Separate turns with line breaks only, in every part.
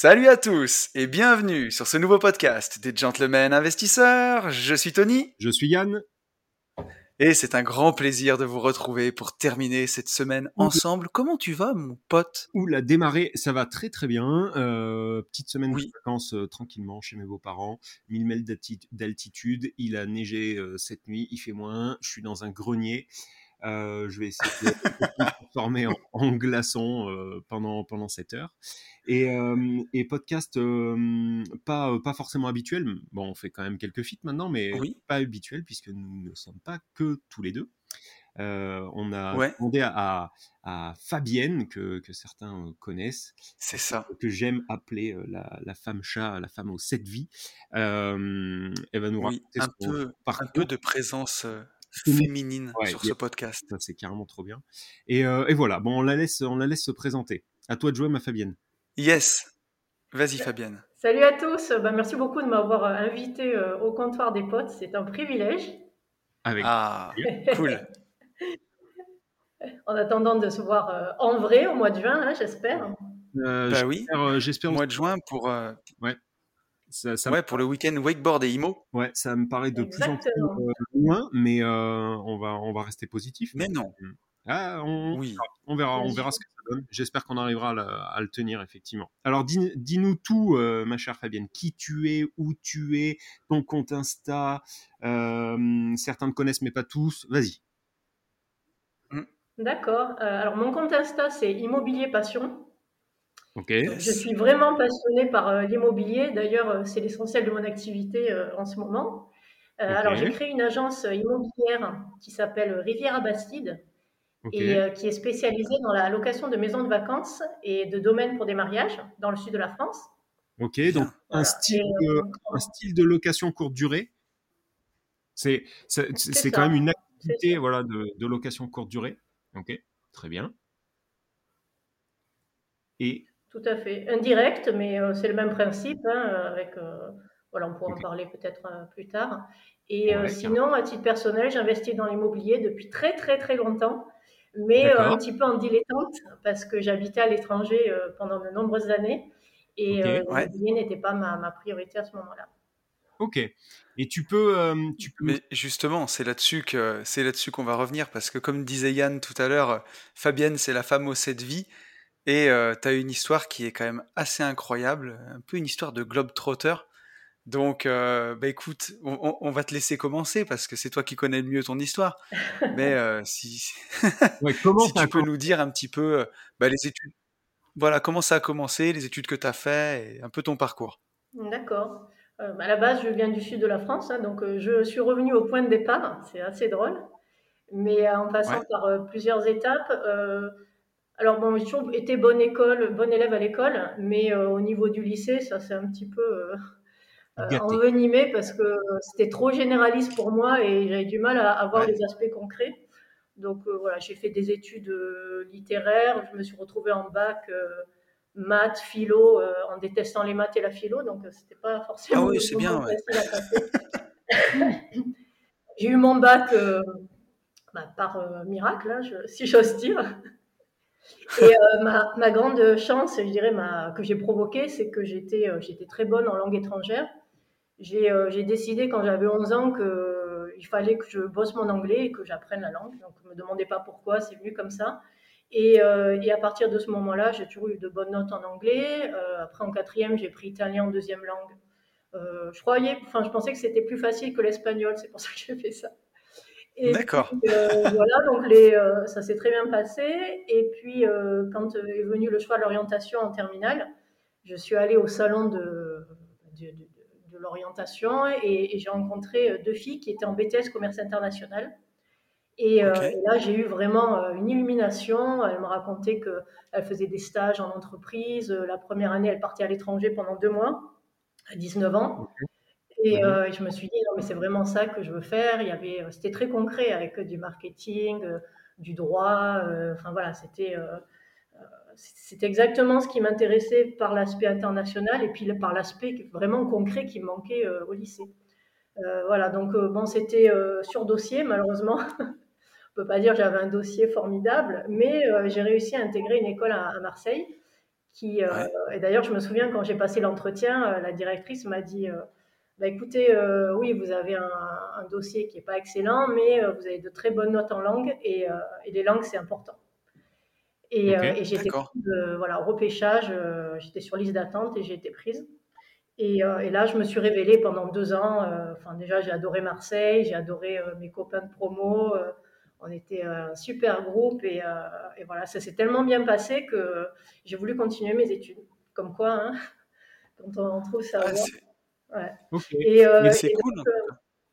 Salut à tous et bienvenue sur ce nouveau podcast des Gentlemen Investisseurs. Je suis Tony.
Je suis Yann.
Et c'est un grand plaisir de vous retrouver pour terminer cette semaine ensemble. Comment tu vas, mon pote?
Ouh, la démarré, ça va très très bien. Euh, petite semaine de vacances euh, tranquillement chez mes beaux-parents. 1000 mètres d'altitude, il a neigé euh, cette nuit, il fait moins. Je suis dans un grenier. Euh, je vais essayer de me transformer en, en glaçon euh, pendant, pendant cette heure. Et, euh, et podcast pas, pas forcément habituel. Bon, on fait quand même quelques feats maintenant, mais
Oui.
pas habituel puisque nous ne sommes pas que tous les deux. Euh, on a
Ouais.
demandé à, à, à Fabienne, que, que certains connaissent,
C'est ça.
que j'aime appeler la, la femme chat, la femme aux sept vies. Euh, elle va nous
Oui,
raconter
un peu, un peu de présence. Féminine
Ouais,
sur ce podcast.
C'est carrément trop bien. Et, euh, et voilà, bon, on la laisse, on la laisse se présenter. À toi de jouer, ma Fabienne.
Yes. Vas-y, Fabienne.
Salut à tous, Bah, merci beaucoup de m'avoir euh, invité euh, au comptoir des potes, c'est un privilège.
Avec
Ah, cool.
En attendant de se voir euh, en vrai au mois de juin, hein, j'espère.
Euh,
Bah oui.
j'espère, euh, j'espère
Mois de juin pour, euh,
ça, ça,
ouais, pour le week-end wakeboard et IMO.
ouais, ça me paraît de plus en plus euh, loin, mais euh, on va, on va rester positif.
Mais non.
Ah, on,
Oui.
on verra, on verra ce que ça donne. J'espère qu'on arrivera à le, à le tenir effectivement. Alors, dis- dis-nous tout, euh, ma chère Fabienne. Qui tu es, où tu es, ton compte Insta. euh, certains te connaissent, mais pas tous. Vas-y.
D'accord. Euh, alors mon compte Insta, c'est Immobilier Passion. Donc, je suis vraiment passionnée par euh, l'immobilier. D'ailleurs, euh, c'est l'essentiel de mon activité euh, en ce moment. Euh. Alors j'ai créé une agence immobilière qui s'appelle Riviera Bastide
Ok.
et euh, qui est spécialisée dans la location de maisons de vacances et de domaines pour des mariages dans le sud de la France.
Ok. Donc un style,
Et,
de,
euh,
un style de location courte durée. C'est, c'est, c'est
C'est
quand même une activité, voilà, de, de location courte durée. Ok. Très bien. Et
Tout à fait. Indirect, mais euh, c'est le même principe. hein, avec, euh, voilà, on pourra en parler peut-être euh, plus tard. Et euh,
Ouais,
sinon, à titre personnel, j'investis dans l'immobilier depuis très très très longtemps, mais euh, un petit peu en dilettante parce que j'habitais à l'étranger euh, pendant de nombreuses années et euh,
Ouais.
l'immobilier n'était pas ma, ma priorité à ce moment-là.
ok. Et tu peux, euh, tu peux.
Mais justement, c'est là-dessus que c'est là-dessus qu'on va revenir parce que comme disait Yann tout à l'heure, Fabienne c'est la femme aux sept vies et tu as une histoire qui est quand même assez incroyable, un peu une histoire de globe-trotter. Donc, euh, bah écoute, on, on- on va te laisser commencer parce que c'est toi qui connais le mieux ton histoire. Mais euh, si,
Ouais, comment
si tu peux nous dire un petit peu euh, bah, les études, voilà, comment ça a commencé, les études que tu as fait et un peu ton parcours.
D'accord. Euh, à la base, je viens du sud de la France, hein, donc euh, je suis revenue au point de départ. C'est assez drôle. Mais euh, en passant
Ouais.
par euh, plusieurs étapes. Alors, bon, j'ai toujours été bonne école, bonne élève à l'école, mais euh, au niveau du lycée, ça s'est un petit peu euh, euh, envenimé parce que c'était trop généraliste pour moi et j'avais du mal à, à voir
Ouais.
les aspects concrets. Donc euh, voilà, j'ai fait des études littéraires, je me suis retrouvée en bac maths, philo, en détestant les maths et la philo, donc c'était pas forcément
Ah oui, c'est bien, ouais.
j'ai eu mon bac bah, par miracle, hein, je- si j'ose dire. Et euh, ma, grande chance, je dirais, que j'ai provoquée, c'est que j'étais euh, j'étais très bonne en langue étrangère. J'ai euh, décidé quand j'avais 11 ans qu'il fallait que je bosse mon anglais et que j'apprenne la langue. Donc ne me demandez pas pourquoi, c'est venu comme ça. Et, à partir de ce moment-là, j'ai toujours eu de bonnes notes en anglais. Après, en quatrième, j'ai pris italien en deuxième langue. Je croyais, je pensais que c'était plus facile que l'espagnol, c'est pour ça que j'ai fait ça. Et
D'accord.
euh, voilà, donc les, euh, ça s'est très bien passé. Et puis, euh, quand est venu le choix de l'orientation en terminale, je suis allée au salon de, de, de- de l'orientation et, et j'ai rencontré deux filles qui étaient en BTS commerce international. Et, là, j'ai eu vraiment une illumination. Elle me racontait qu'elle faisait des stages en entreprise. La première année, elle partait à l'étranger pendant deux mois, à 19 ans. Et, mhm. je me suis dit, non, mais c'est vraiment ça que je veux faire. Il y avait, c'était très concret avec du marketing, du droit. enfin voilà, c'était c'est exactement ce qui m'intéressait par l'aspect international et puis par l'aspect vraiment concret qui me manquait euh, au lycée. Euh, voilà, donc euh, bon, c'était sur dossier, malheureusement. On peut pas dire que j'avais un dossier formidable, mais j'ai réussi à intégrer une école à, Marseille. Qui, Et d'ailleurs, je me souviens quand j'ai passé l'entretien, la directrice m'a dit bah, écoutez, oui, vous avez un, dossier qui n'est pas excellent, mais vous avez de très bonnes notes en langue et les langues, c'est important. Et, euh, et j'étais voilà, au repêchage, euh, j'étais sur liste d'attente et j'ai été prise. Et, euh, et, là, je me suis révélée pendant deux ans. Enfin, déjà, j'ai adoré Marseille, j'ai adoré mes copains de promo. on était un super groupe et, et voilà, ça s'est tellement bien passé que j'ai voulu continuer mes études. Comme quoi, hein, quand on trouve ça.
Ah, ouais. c'est cool.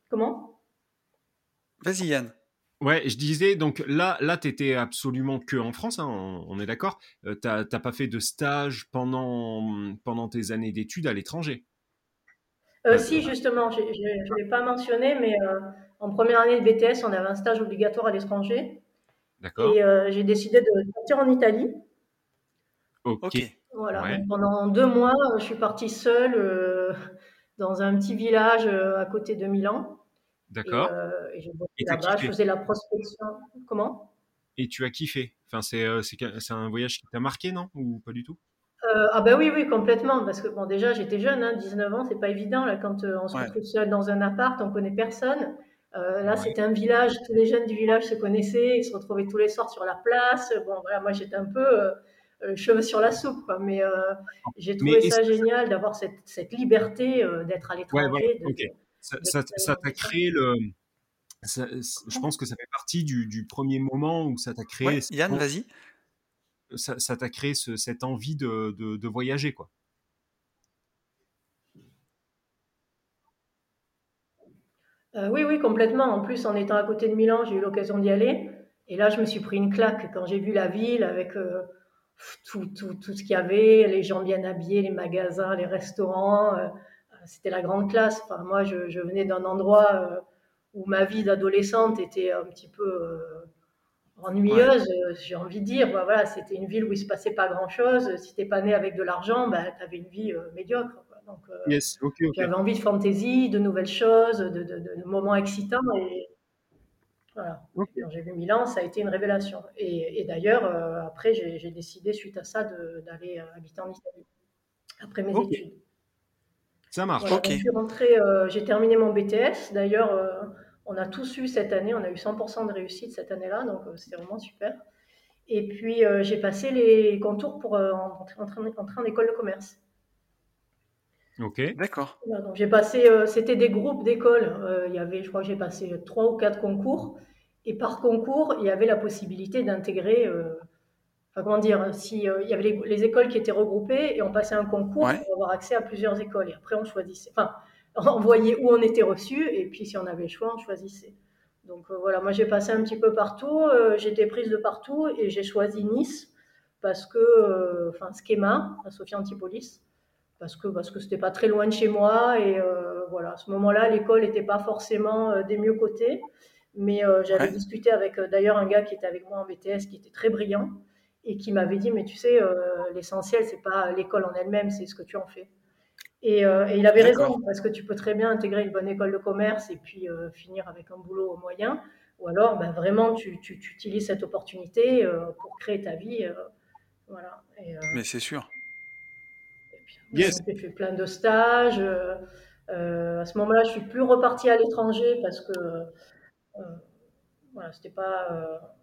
comment?
Vas-y, Yann.
Ouais, je disais, donc là, là tu étais absolument que en France, hein, on, est d'accord. Euh, tu n'as pas fait de stage pendant, pendant tes années d'études à l'étranger?
Euh, Si, justement, je ne l'ai pas mentionné, mais euh, en première année de BTS, on avait un stage obligatoire à l'étranger. D'accord. Et j'ai décidé de partir en Italie.
Ok.
Voilà, pendant deux mois, je suis partie seule dans un petit village à côté de Milan.
D'accord.
Et, et là-bas, je faisais la prospection. Comment?
Et tu as kiffé Enfin, c'est c'est un voyage qui t'a marqué, non? Ou pas du tout?
Euh, ah ben oui, oui, complètement. Parce que bon, déjà, j'étais jeune, hein, 19 ans, c'est pas évident. Là, quand on se retrouve seul dans un appart, on connaît personne. Euh, là, c'était un village, tous les jeunes du village se connaissaient, ils se retrouvaient tous les soirs sur la place. Bon, voilà, moi, j'étais un peu euh, cheveux sur la soupe, quoi. Mais j'ai trouvé ça génial d'avoir cette, cette, liberté d'être à l'étranger.
Ouais, ça t'a créé le. je pense que ça fait partie du, premier moment où ça t'a créé.
Yann, vas-y.
Ça t'a créé cette envie de, de, voyager, quoi.
Euh, oui, oui, complètement. En plus, en étant à côté de Milan, j'ai eu l'occasion d'y aller. Et là, je me suis pris une claque quand j'ai vu la ville avec euh, tout, tout, tout, ce qu'il y avait, les gens bien habillés, les magasins, les restaurants. Euh, c'était la grande classe. Enfin, moi, je, venais d'un endroit euh, où ma vie d'adolescente était un petit peu euh, ennuyeuse, j'ai envie de dire. voilà, c'était une ville où il se passait pas grand-chose. Si t'es pas né avec de l'argent, bah, tu avais une vie euh, médiocre. Donc, j'avais envie de fantaisie, de nouvelles choses, de, moments excitants. Et voilà. Quand j'ai vu Milan, ça a été une révélation. Et, d'ailleurs, après, j'ai décidé, suite à ça, d'aller habiter en Italie, après mes études.
Ça marche.
Euh, j'ai terminé mon BTS. D'ailleurs, euh, on a tous eu cette année, on a eu 100% de réussite cette année-là, donc euh, c'était vraiment super. Et puis, j'ai passé les contours pour entrer, en école de commerce.
Ok.
D'accord.
j'ai passé, c'était des groupes d'écoles. il y avait, je crois que j'ai passé trois ou quatre concours. Et par concours, il y avait la possibilité d'intégrer comment dire, si euh, il y avait les, écoles qui étaient regroupées et on passait un concours pour avoir accès à plusieurs écoles. Et après, on choisissait, enfin, on voyait où on était reçu et puis si on avait le choix, on choisissait. Donc euh, voilà, moi j'ai passé un petit peu partout, euh, j'étais prise de partout et j'ai choisi Nice parce que, enfin, Schema, à Sophie Antipolis, parce que parce que c'était pas très loin de chez moi et voilà, à ce moment-là, l'école n'était pas forcément des mieux cotés, mais j'avais discuté avec d'ailleurs un gars qui était avec moi en BTS qui était très brillant et qui m'avait dit, mais tu sais, euh, l'essentiel, c'est pas l'école en elle-même, c'est ce que tu en fais. Et, euh, il avait raison, parce que tu peux très bien intégrer une bonne école de commerce et puis euh, finir avec un boulot au moyen, ou alors ben, vraiment tu, tu, utilises cette opportunité pour créer ta vie. voilà.
mais c'est sûr.
J'ai fait plein de stages. à ce moment-là, je suis plus repartie à l'étranger parce que voilà, c'était pas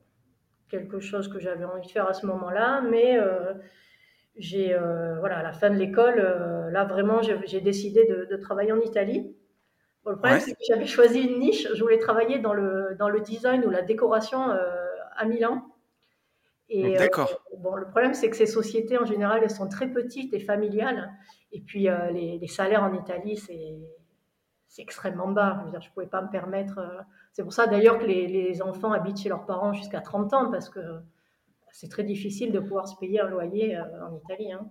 quelque chose que j'avais envie de faire à ce moment-là, mais euh, j'ai, euh, voilà, à la fin de l'école, euh, là vraiment, j'ai décidé de, travailler en Italie. le problème, c'est que j'avais choisi une niche. Je voulais travailler dans le, dans le design ou la décoration à Milan.
Et,
bon, le problème, c'est que ces sociétés, en général, elles sont très petites et familiales. Et puis, les, les, salaires en Italie, c'est c'est extrêmement bas. Je ne pouvais pas me permettre. c'est pour ça d'ailleurs que les, les, enfants habitent chez leurs parents jusqu'à 30 ans, parce que c'est très difficile de pouvoir se payer un loyer en Italie hein,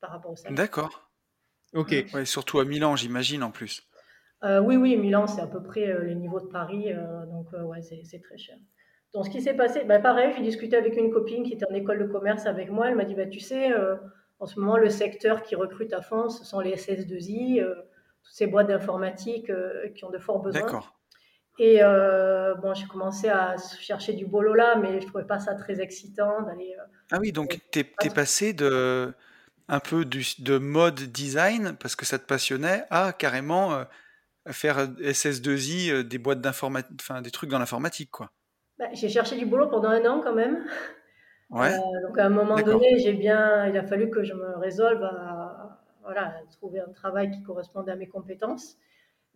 par rapport au salaire.
D'accord.
Ok.
Ouais, surtout à Milan, j'imagine en plus.
oui, oui, Milan, c'est à peu près les niveaux de Paris, donc ouais, c'est très cher. Donc, ce qui s'est passé, bah, pareil, j'ai discuté avec une copine qui était en école de commerce avec moi. Elle m'a dit, bah, tu sais, euh, en ce moment, le secteur qui recrute à fond, ce sont les SS2I, euh, toutes ces boîtes d'informatique euh, qui ont de forts besoins. D'accord. Et bon, j'ai commencé à chercher du boulot là, mais je trouvais pas ça très excitant d'aller.
ah oui, donc tu es, passé de un peu du, de mode design parce que ça te passionnait à carrément faire SS2I des boîtes d'informatique, enfin des trucs dans l'informatique, quoi.
Bah, j'ai cherché du boulot pendant un an quand même. Ouais. Euh, donc à un moment donné, j'ai bien, il a fallu que je me résolve à, voilà, trouver un travail qui correspondait à mes compétences.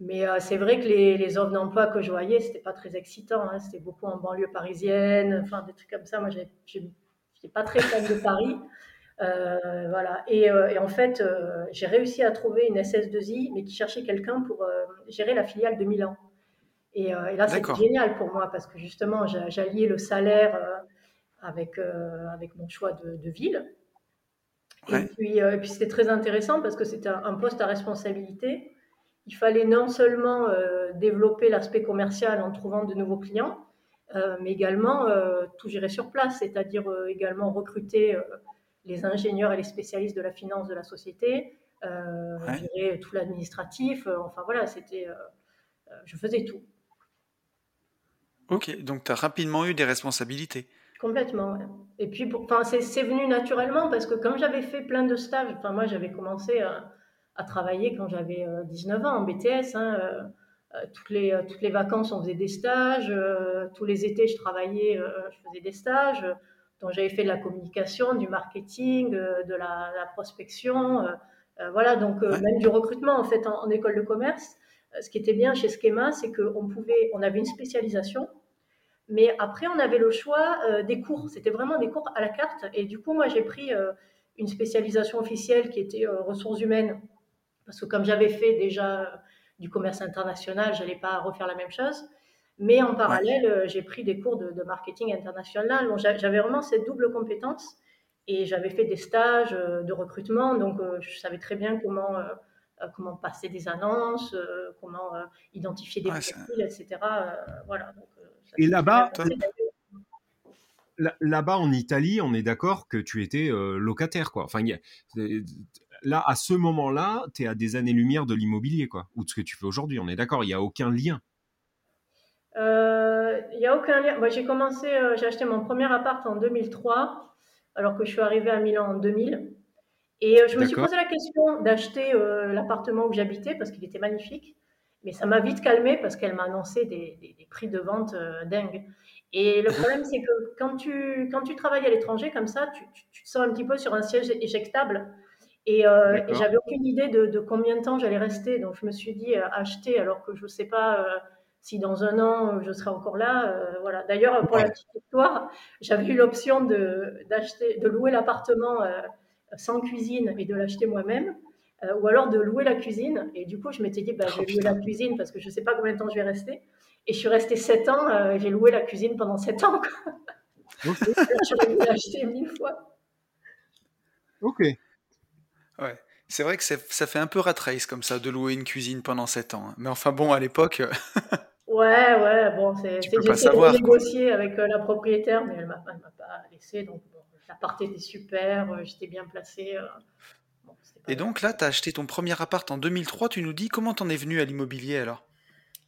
Mais euh, c'est vrai que les, les offres d'emploi que je voyais, c'était pas très excitant. Hein. C'était beaucoup en banlieue parisienne, enfin des trucs comme ça. Moi, je n'étais pas très fan de Paris. Euh, voilà. Et, et, en fait, j'ai réussi à trouver une SS2I, mais qui cherchait quelqu'un pour gérer la filiale de Milan. Euh, et, là, c'était génial pour moi parce que justement, j'alliais le salaire euh, avec, euh, avec mon choix de, ville. Et puis, puis c'était très intéressant parce que c'était un, poste à responsabilité. Il fallait non seulement développer l'aspect commercial en trouvant de nouveaux clients, mais également tout gérer sur place, c'est-à-dire également recruter les ingénieurs et les spécialistes de la finance de la société, gérer tout l'administratif. enfin voilà, c'était, je faisais tout.
Ok, donc tu as rapidement eu des responsabilités.
Complètement, ouais. Et puis, enfin, c'est venu naturellement parce que comme j'avais fait plein de stages, enfin, moi j'avais commencé à, à, travailler quand j'avais 19 euh, ans en BTS. Hein, euh, euh, toutes, les, toutes les vacances, on faisait des stages. tous les étés, je travaillais, je faisais des stages. Donc j'avais fait de la communication, du marketing, de la, la prospection. voilà, donc même du recrutement en fait en, en école de commerce. Ce qui était bien chez Schema, c'est qu'on pouvait, on avait une spécialisation mais après, on avait le choix euh, des cours. C'était vraiment des cours à la carte. Et du coup, moi, j'ai pris euh, une spécialisation officielle qui était euh, ressources humaines. Parce que comme j'avais fait déjà du commerce international, je n'allais pas refaire la même chose. Mais en parallèle, j'ai pris des cours de, marketing international. Donc, j'avais vraiment cette double compétence. Et j'avais fait des stages de recrutement. Donc, je savais très bien comment, comment passer des annonces, comment identifier des profils, etc. voilà. Donc,
et là-bas, là-bas en Italie, on est d'accord que tu étais euh, locataire, quoi. Enfin, là, à ce moment-là, tu es à des années-lumière de l'immobilier, quoi, ou de ce que tu fais aujourd'hui. On est d'accord, il n'y a aucun lien.
Euh, il n'y a aucun lien. J'ai commencé, euh, j'ai acheté mon premier appart en 2003, alors que je suis arrivée à Milan en 2000. Et je me suis posé la question d'acheter l'appartement où j'habitais parce qu'il était magnifique. Mais ça m'a vite calmé parce qu'elle m'a annoncé des, prix de vente euh, dingues. Et le problème, c'est que quand tu, quand tu travailles à l'étranger comme ça, tu, tu, te sens un petit peu sur un siège éjectable. Et, euh, j'avais aucune idée de, combien de temps j'allais rester. Donc je me suis dit euh, acheter alors que je ne sais pas si dans un an je serai encore là. voilà. D'ailleurs, pour la petite histoire, j'avais eu l'option de, de louer l'appartement sans cuisine et de l'acheter moi-même. Euh, ou alors de louer la cuisine. Et du coup, je m'étais dit, bah, je vais oh, louer la cuisine parce que je ne sais pas combien de temps je vais rester. Et je suis restée 7 ans, euh, j'ai loué la cuisine pendant 7 ans. J'aurais dû l'acheter mille fois.
Ok.
Ouais. C'est vrai que ça fait un peu rat race comme ça de louer une cuisine pendant 7 ans. Hein. Mais enfin bon, à l'époque. Euh,
ouais, ouais, bon, c'est. J'ai essayé de négocier avec la propriétaire, mais elle ne m'a pas laissé. Donc, bon, l'appart était super, j'étais bien placée.
Et donc là, tu as acheté ton premier appart en 2003, tu nous dis comment t'en es venu à l'immobilier alors?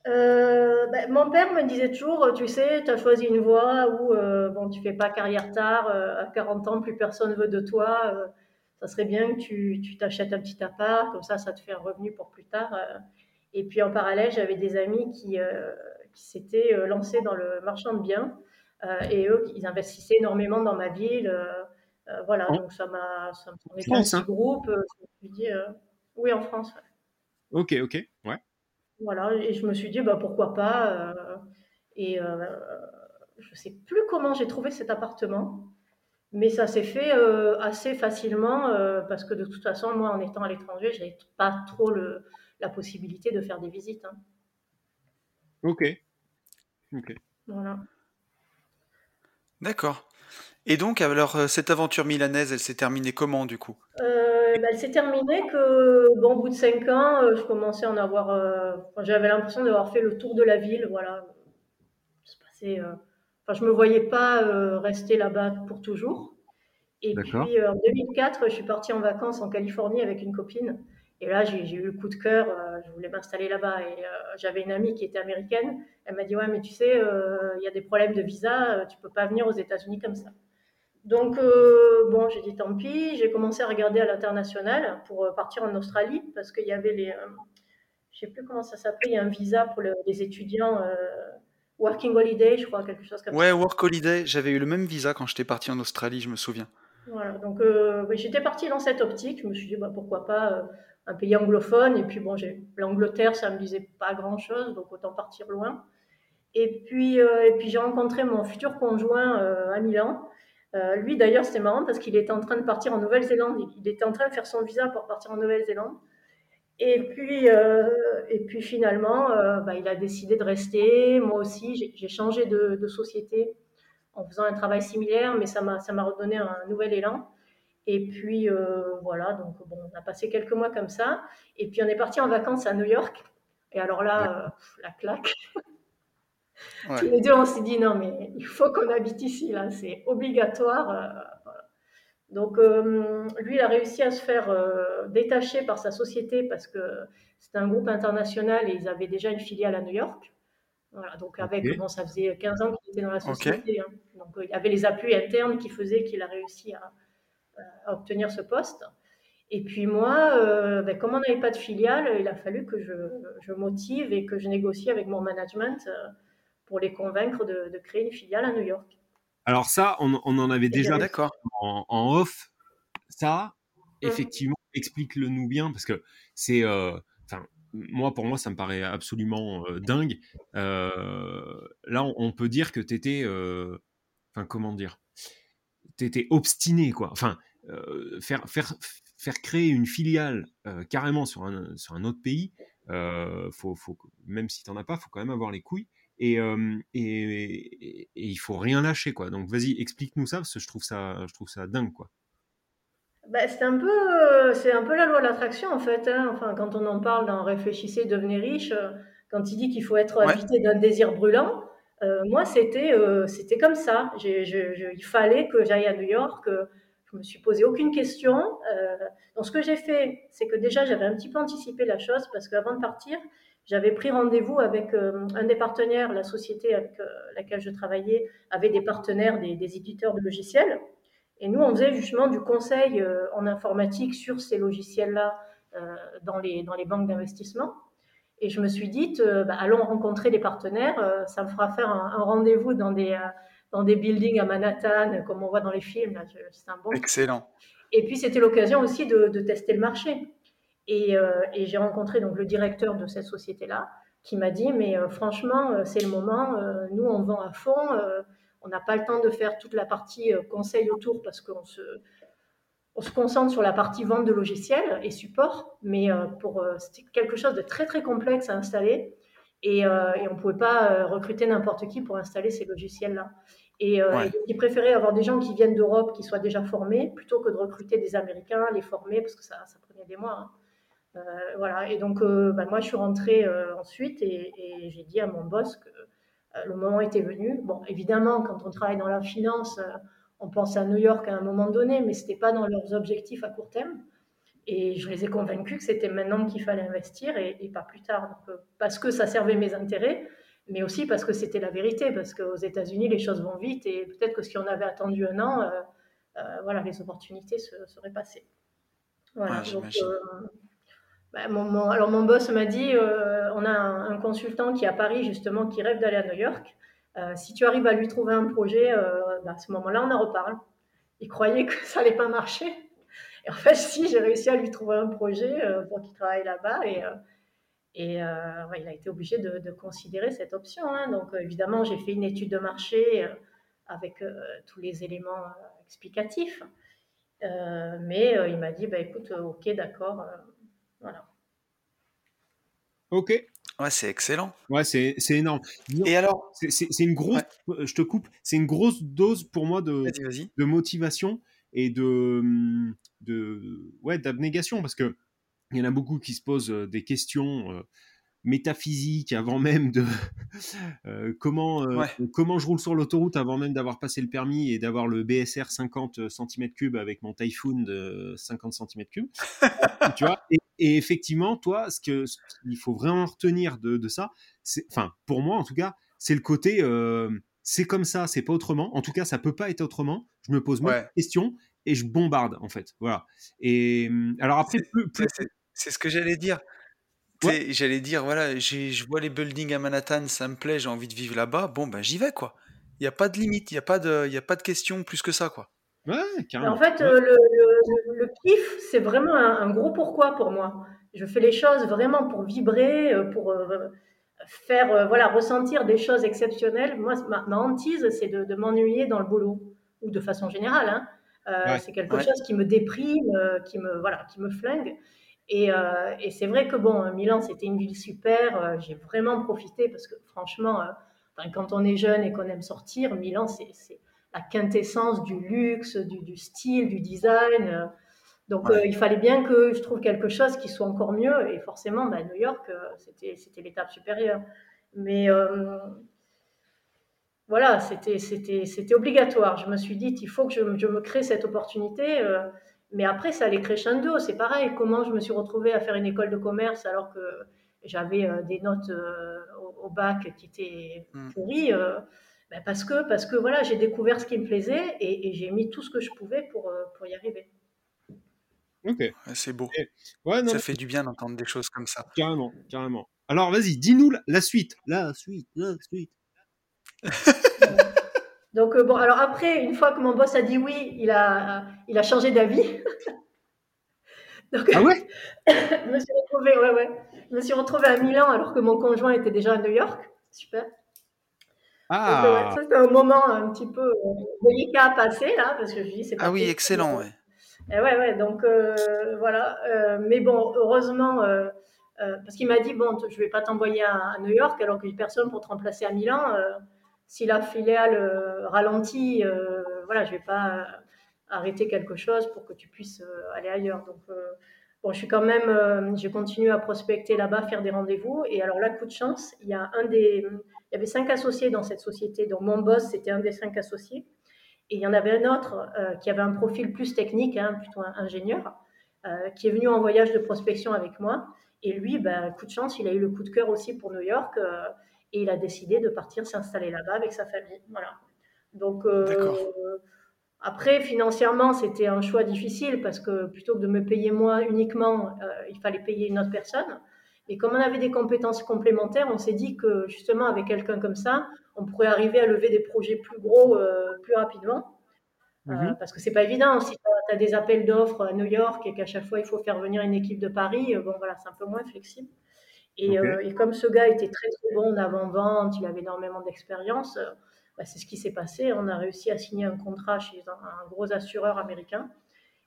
Euh, ben, mon père me disait toujours, tu sais, tu as choisi une voie où euh, bon, tu fais pas carrière tard, euh, à 40 ans, plus personne veut de toi. ça serait bien que tu t'achètes un petit appart, comme ça, ça te fait un revenu pour plus tard. Et puis en parallèle, j'avais des amis qui, qui s'étaient lancés dans le marchand de biens. et eux, ils investissaient énormément dans ma ville. Euh, voilà, donc ça m'a. Un petit hein. groupe. Euh, je me suis dit, euh, oui, en France.
Ok, ok, ouais.
Voilà, et je me suis dit, bah, pourquoi pas. et je ne sais plus comment j'ai trouvé cet appartement. Mais ça s'est fait assez facilement parce que de toute façon, moi, en étant à l'étranger, je n'avais pas trop le, la possibilité de faire des visites. Hein.
Ok. Ok.
Voilà.
D'accord. Et donc, alors, euh, cette aventure milanaise, elle s'est terminée comment, du coup?
Euh, ben, Elle s'est terminée que, bon, au bout de cinq ans, euh, je commençais à en avoir... J'avais l'impression d'avoir fait le tour de la ville, voilà. enfin, je me voyais pas rester là-bas pour toujours. Et puis, en 2004, je suis partie en vacances en Californie avec une copine. Et là, j'ai eu le coup de cœur, euh, je voulais m'installer là-bas. Et euh, j'avais une amie qui était américaine. Elle m'a dit Ouais, mais tu sais, euh, il y a des problèmes de visa, tu peux pas venir aux États-Unis comme ça. Donc, bon, j'ai dit tant pis. J'ai commencé à regarder à l'international pour partir en Australie parce qu'il y avait les. je sais plus comment ça s'appelait, il y a un visa pour les étudiants. Working Holiday, je crois, quelque chose comme
ça. Ouais, Work Holiday. J'avais eu le même visa quand j'étais parti en Australie, je me souviens.
Voilà, donc j'étais partie dans cette optique. Je me suis dit, bah, pourquoi pas un pays anglophone. Et puis bon, l'Angleterre, ça me disait pas grand-chose, donc autant partir loin. Et puis, euh, et puis j'ai rencontré mon futur conjoint euh, à Milan. Euh, lui, d'ailleurs, c'était marrant parce qu'il était en train de partir en Nouvelle-Zélande. Il était en train de faire son visa pour partir en Nouvelle-Zélande. Et puis, et puis finalement, bah, il a décidé de rester. Moi aussi, j'ai changé de, de, société en faisant un travail similaire, mais ça m'a redonné un nouvel élan. Et puis euh, voilà, donc bon, on a passé quelques mois comme ça. Et puis on est parti en vacances à New York. Et alors là, euh, la claque. Tous les deux, on s'est dit non, mais il faut qu'on habite ici, là, c'est obligatoire. Euh, donc lui, il a réussi à se faire détacher par sa société parce que c'était un groupe international et ils avaient déjà une filiale à New York. Voilà, donc avec, bon, ça faisait 15 ans qu'il était dans la société. Hein. Donc il y avait les appuis internes qui faisaient qu'il a réussi à, à obtenir ce poste. Et puis moi, euh, ben, comme on n'avait pas de filiale, il a fallu que je, motive et que je négocie avec mon management euh, pour les convaincre de, créer une filiale à New York.
Alors ça, on, en avait déjà d'accord en, off. Ça, mmh. effectivement, explique-le nous bien parce que c'est, euh, moi pour moi, ça me paraît absolument dingue. là, on, on, peut dire que tu étais, enfin, comment dire, tu étais obstiné, quoi. Enfin, euh, faire, faire, faire créer une filiale euh, carrément sur un, sur un autre pays, euh, faut, faut, même si tu n'en as pas, il faut quand même avoir les couilles. Et, et, et, il faut rien lâcher quoi. Donc vas-y, explique-nous ça parce que je trouve ça, je trouve ça dingue quoi.
Bah, c'est un peu, c'est un peu la loi de l'attraction en fait. Hein. Enfin, quand on en parle dans réfléchissez, devenez riche, quand il dit qu'il faut être habité d'un désir brûlant, moi c'était, c'était comme ça. il fallait que j'aille à New York je me suis posé aucune question. Euh, donc, ce que j'ai fait, c'est que déjà, j'avais un petit peu anticipé la chose parce qu'avant de partir, j'avais pris rendez-vous avec euh, un des partenaires, la société avec euh, laquelle je travaillais avait des partenaires, des, éditeurs de logiciels. Et nous, on faisait justement du conseil en informatique sur ces logiciels-là dans, les, banques d'investissement. Et je me suis dit, bah, allons rencontrer des partenaires, ça me fera faire un rendez-vous dans des dans des buildings à Manhattan, comme on voit dans les films. C'est un bon.
Excellent.
Et puis c'était l'occasion aussi de, tester le marché. Euh, et, j'ai rencontré donc le directeur de cette société-là qui m'a dit mais euh, franchement euh, c'est le moment, nous on vend à fond, on n'a pas le temps de faire toute la partie conseil autour parce qu'on se, on se concentre sur la partie vente de logiciels et support, mais pour c'était quelque chose de très très complexe à installer et, et on ne pouvait pas recruter n'importe qui pour installer ces logiciels-là. Et, euh, préférait avoir des gens qui viennent d'Europe, qui soient déjà formés, plutôt que de recruter des Américains, les former, parce que ça, ça prenait des mois. Hein. Euh, voilà. Et donc, euh, bah, moi, je suis rentrée ensuite et, j'ai dit à mon boss que le moment était venu. Bon, évidemment, quand on travaille dans la finance, on pense à New York à un moment donné, mais ce n'était pas dans leurs objectifs à court terme. Et je les ai convaincus que c'était maintenant qu'il fallait investir et, et, pas plus tard. Donc, parce que ça servait mes intérêts, mais aussi parce que c'était la vérité, parce qu'aux États-Unis, les choses vont vite et peut-être que si on avait attendu un an, euh, euh, voilà, les opportunités se, seraient passées. Voilà, donc, euh, bah, mon, alors mon boss m'a dit, on a un, consultant qui est à Paris justement, qui rêve d'aller à New York. si tu arrives à lui trouver un projet, bah, à ce moment-là, on en reparle. Il croyait que ça allait pas marcher. Et en fait, si, j'ai réussi à lui trouver un projet pour qu'il travaille là-bas. Et, et euh, il a été obligé de, considérer cette option. Hein. Donc, euh, évidemment, j'ai fait une étude de marché euh, avec tous les éléments explicatifs. mais il m'a dit, bah, écoute, ok, d'accord, voilà.
Ok.
Ouais, c'est excellent.
Ouais, c'est énorme.
Et alors?
C'est une grosse. Je te coupe. C'est une grosse dose pour moi de, de motivation et de, de ouais d'abnégation parce que il y en a beaucoup qui se posent euh, des questions euh, métaphysiques avant même de euh, comment comment je roule sur l'autoroute avant même d'avoir passé le permis et d'avoir le BSR 50 cm3 avec mon Typhoon de 50 cm3 tu vois et, effectivement toi ce que il faut vraiment retenir de, de ça c'est enfin pour moi en tout cas c'est le côté c'est comme ça, c'est pas autrement. En tout cas, ça peut pas être autrement. Je me pose ouais. questions et je bombarde en fait. Voilà. Et hum, alors après, plus,
c'est ce que j'allais dire. J'allais dire, voilà, je vois les buildings à Manhattan, ça me plaît, j'ai envie de vivre là-bas. Bon, ben j'y vais, quoi. Il n'y a pas de limite, il n'y a, pas de, y a pas de question plus que ça, quoi.
Ouais, carrément.
En fait, euh, le, le, kiff, c'est vraiment un, gros pourquoi pour moi. Je fais les choses vraiment pour vibrer, euh, pour euh, faire, voilà, ressentir des choses exceptionnelles. Moi, ma, hantise, c'est de, de m'ennuyer dans le boulot, ou de façon générale. Hein. Euh, c'est quelque chose qui me déprime, euh, qui me voilà, qui me flingue. Et, euh, et c'est vrai que bon, Milan, c'était une ville super. J'ai vraiment profité parce que franchement, quand on est jeune et qu'on aime sortir, Milan, c'est la quintessence du luxe, du, du style, du design. Donc il fallait bien que je trouve quelque chose qui soit encore mieux. Et forcément, bah, New York, c'était l'étape supérieure. Mais voilà, c'était obligatoire. Je me suis dit, il faut que je, me crée cette opportunité. Euh, mais après, ça allait crescendo. C'est pareil. Comment je me suis retrouvée à faire une école de commerce alors que j'avais euh, des notes euh, au, bac qui étaient hmm. pourries ben parce que, parce que voilà, j'ai découvert ce qui me plaisait et, j'ai mis tout ce que je pouvais pour, pour y arriver.
Ok.
c'est beau. Ouais, ça fait du bien d'entendre des choses comme ça.
Carrément, carrément. Alors, vas-y, dis-nous la suite. La suite, la suite.
Donc, euh, bon, alors après, une fois que mon boss a dit oui, il a, il a changé d'avis.
ah ouais?
je, me suis retrouvée, ouais, ouais. je me suis retrouvée à Milan alors que mon conjoint était déjà à New York. Super. Ah. Ça, c'était un moment un petit peu euh, délicat à passer, là, parce que je dis, c'est
Ah oui, excellent, ouais.
Et ouais, ouais, donc euh, voilà. mais bon, heureusement, parce qu'il m'a dit, bon, je vais pas t'envoyer à, New York alors qu'il n'y a personne pour te remplacer à Milan si la filiale euh, ralentit, euh, voilà, je vais pas arrêter quelque chose pour que tu puisses euh, aller ailleurs. Donc, bon, je suis quand même, j'ai continué à prospecter là-bas, faire des rendez-vous. Et alors là, coup de chance, il y a un des, il y avait cinq associés dans cette société. Donc mon boss, c'était un des cinq associés. Et il y en avait un autre qui avait un profil plus technique, hein, plutôt ingénieur, qui est venu en voyage de prospection avec moi. Et lui, ben, coup de chance, il a eu le coup de cœur aussi pour New York et il a décidé de partir s'installer là-bas avec sa famille. Voilà. Donc, euh, après, financièrement, c'était un choix difficile parce que plutôt que de me payer moi uniquement, euh, il fallait payer une autre personne. Et comme on avait des compétences complémentaires, on s'est dit que justement, avec quelqu'un comme ça, on pourrait arriver à lever des projets plus gros euh, plus rapidement. Mhm. parce que c'est pas évident. Si tu as, des appels d'offres à New York et qu'à chaque fois il faut faire venir une équipe de Paris, bon voilà, c'est un peu moins flexible. Euh, et, comme ce gars était très très bon en avant-vente, il avait énormément d'expérience, euh, bah, c'est ce qui s'est passé. On a réussi à signer un contrat chez un, gros assureur américain.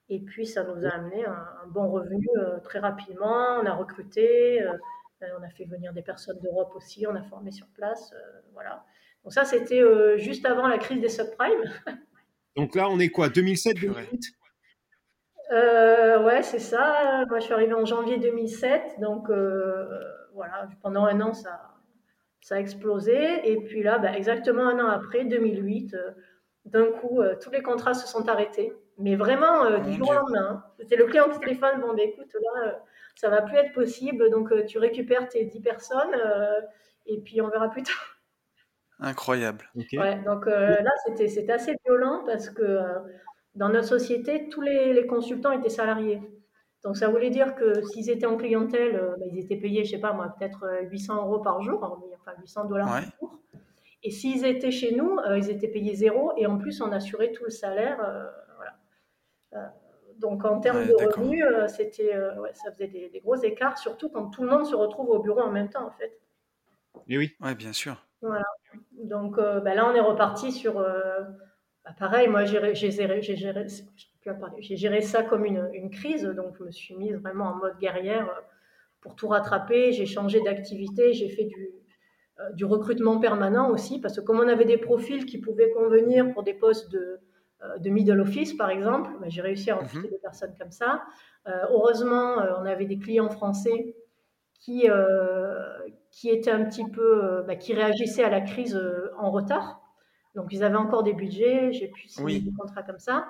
Et puis ça nous a amené un, bon revenu euh, très rapidement. On a recruté, on a fait venir des personnes d'Europe aussi, on a formé sur place. voilà. Donc ça, c'était juste avant la crise des subprimes.
Donc là, on est quoi 2007, 2008
euh, ouais, c'est ça. Moi, je suis arrivée en janvier 2007. Donc, voilà, pendant un an, ça, ça a explosé. Et puis là, bah, exactement un an après, 2008, euh, d'un coup, tous les contrats se sont arrêtés. Mais vraiment, du jour au lendemain. Hein. C'était le client qui téléphone. Bon, bah, écoute, là, ça va plus être possible. Donc, tu récupères tes 10 personnes et puis on verra plus tard.
Incroyable.
Ouais, donc là, c'était assez violent parce que dans notre société, tous les, consultants étaient salariés. Donc ça voulait dire que s'ils étaient en clientèle, euh, bah, ils étaient payés, je sais pas moi, peut-être 800 euh, euros par jour, enfin 800 dollars par jour. Et s'ils étaient chez nous, euh, ils étaient payés zéro et en plus on assurait tout le salaire. voilà. donc en termes de revenus, c'était, ça faisait des, gros écarts, surtout quand tout le monde se retrouve au bureau en même temps en fait.
Et oui.
Ouais, bien sûr.
Voilà. Donc bah, là on est reparti sur bah, pareil, moi j'ai géré, géré, ça comme une, crise, donc je me suis mise vraiment en mode guerrière pour tout rattraper, j'ai changé d'activité, j'ai fait du, du recrutement permanent aussi, parce que comme on avait des profils qui pouvaient convenir pour des postes de, de middle office, par exemple, ben, j'ai réussi à recruter mhm. des personnes comme ça. heureusement, on avait des clients français qui, qui étaient un petit peu, ben, qui réagissaient à la crise en retard. Donc, ils avaient encore des budgets, j'ai pu signer des contrats comme ça.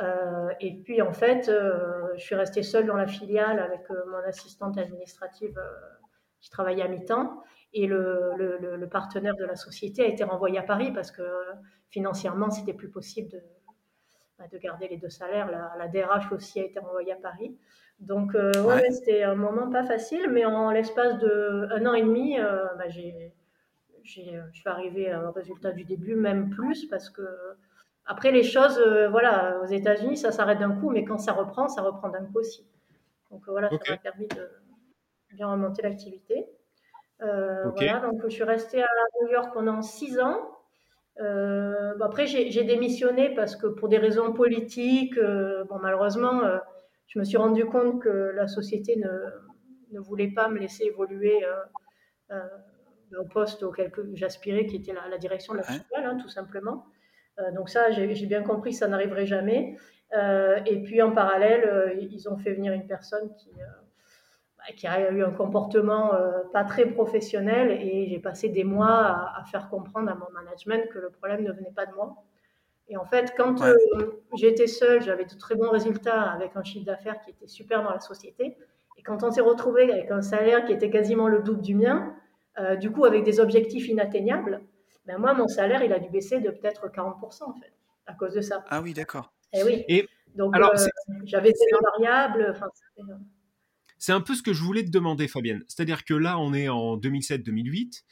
Euh, et puis, en fait, euh, je suis restée seule dans la filiale avec euh, mon assistante administrative qui travaillait à mi-temps. Et le, le, le, partenaire de la société a été renvoyé à Paris parce que financièrement, c'était plus possible de, bah, de garder les deux salaires. La, la, DRH aussi a été renvoyée à Paris. Donc, ouais, c'était un moment pas facile, mais en l'espace d'un an et demi, bah, je suis arrivée au résultat du début, même plus, parce que après les choses, euh, voilà, aux États-Unis, ça s'arrête d'un coup, mais quand ça reprend, ça reprend d'un coup aussi. Donc euh, voilà, ça m'a permis de bien remonter l'activité. Voilà, donc je suis restée à New York pendant six ans. après, j'ai démissionné parce que pour des raisons politiques, bon, malheureusement, je me suis rendu compte que la société ne, ne voulait pas me laisser évoluer au poste auquel j'aspirais, qui était la, direction de la filiale, hein, tout simplement. Euh, donc ça, j'ai bien compris que ça n'arriverait jamais. Euh, et puis en parallèle, euh, ils ont fait venir une personne qui, bah, qui a eu un comportement pas très professionnel et j'ai passé des mois à, faire comprendre à mon management que le problème ne venait pas de moi. Et en fait, quand j'étais seule, j'avais de très bons résultats avec un chiffre d'affaires qui était super dans la société. Et quand on s'est retrouvé avec un salaire qui était quasiment le double du mien, euh, du coup, avec des objectifs inatteignables, ben moi, mon salaire, il a dû baisser de peut-être 40% en fait, à cause de ça.
Ah oui, d'accord.
Eh et oui. Donc, alors, euh, j'avais des variables. Euh,
c'est un peu ce que je voulais te demander, Fabienne. C'est-à-dire que là, on est en 2007-2008.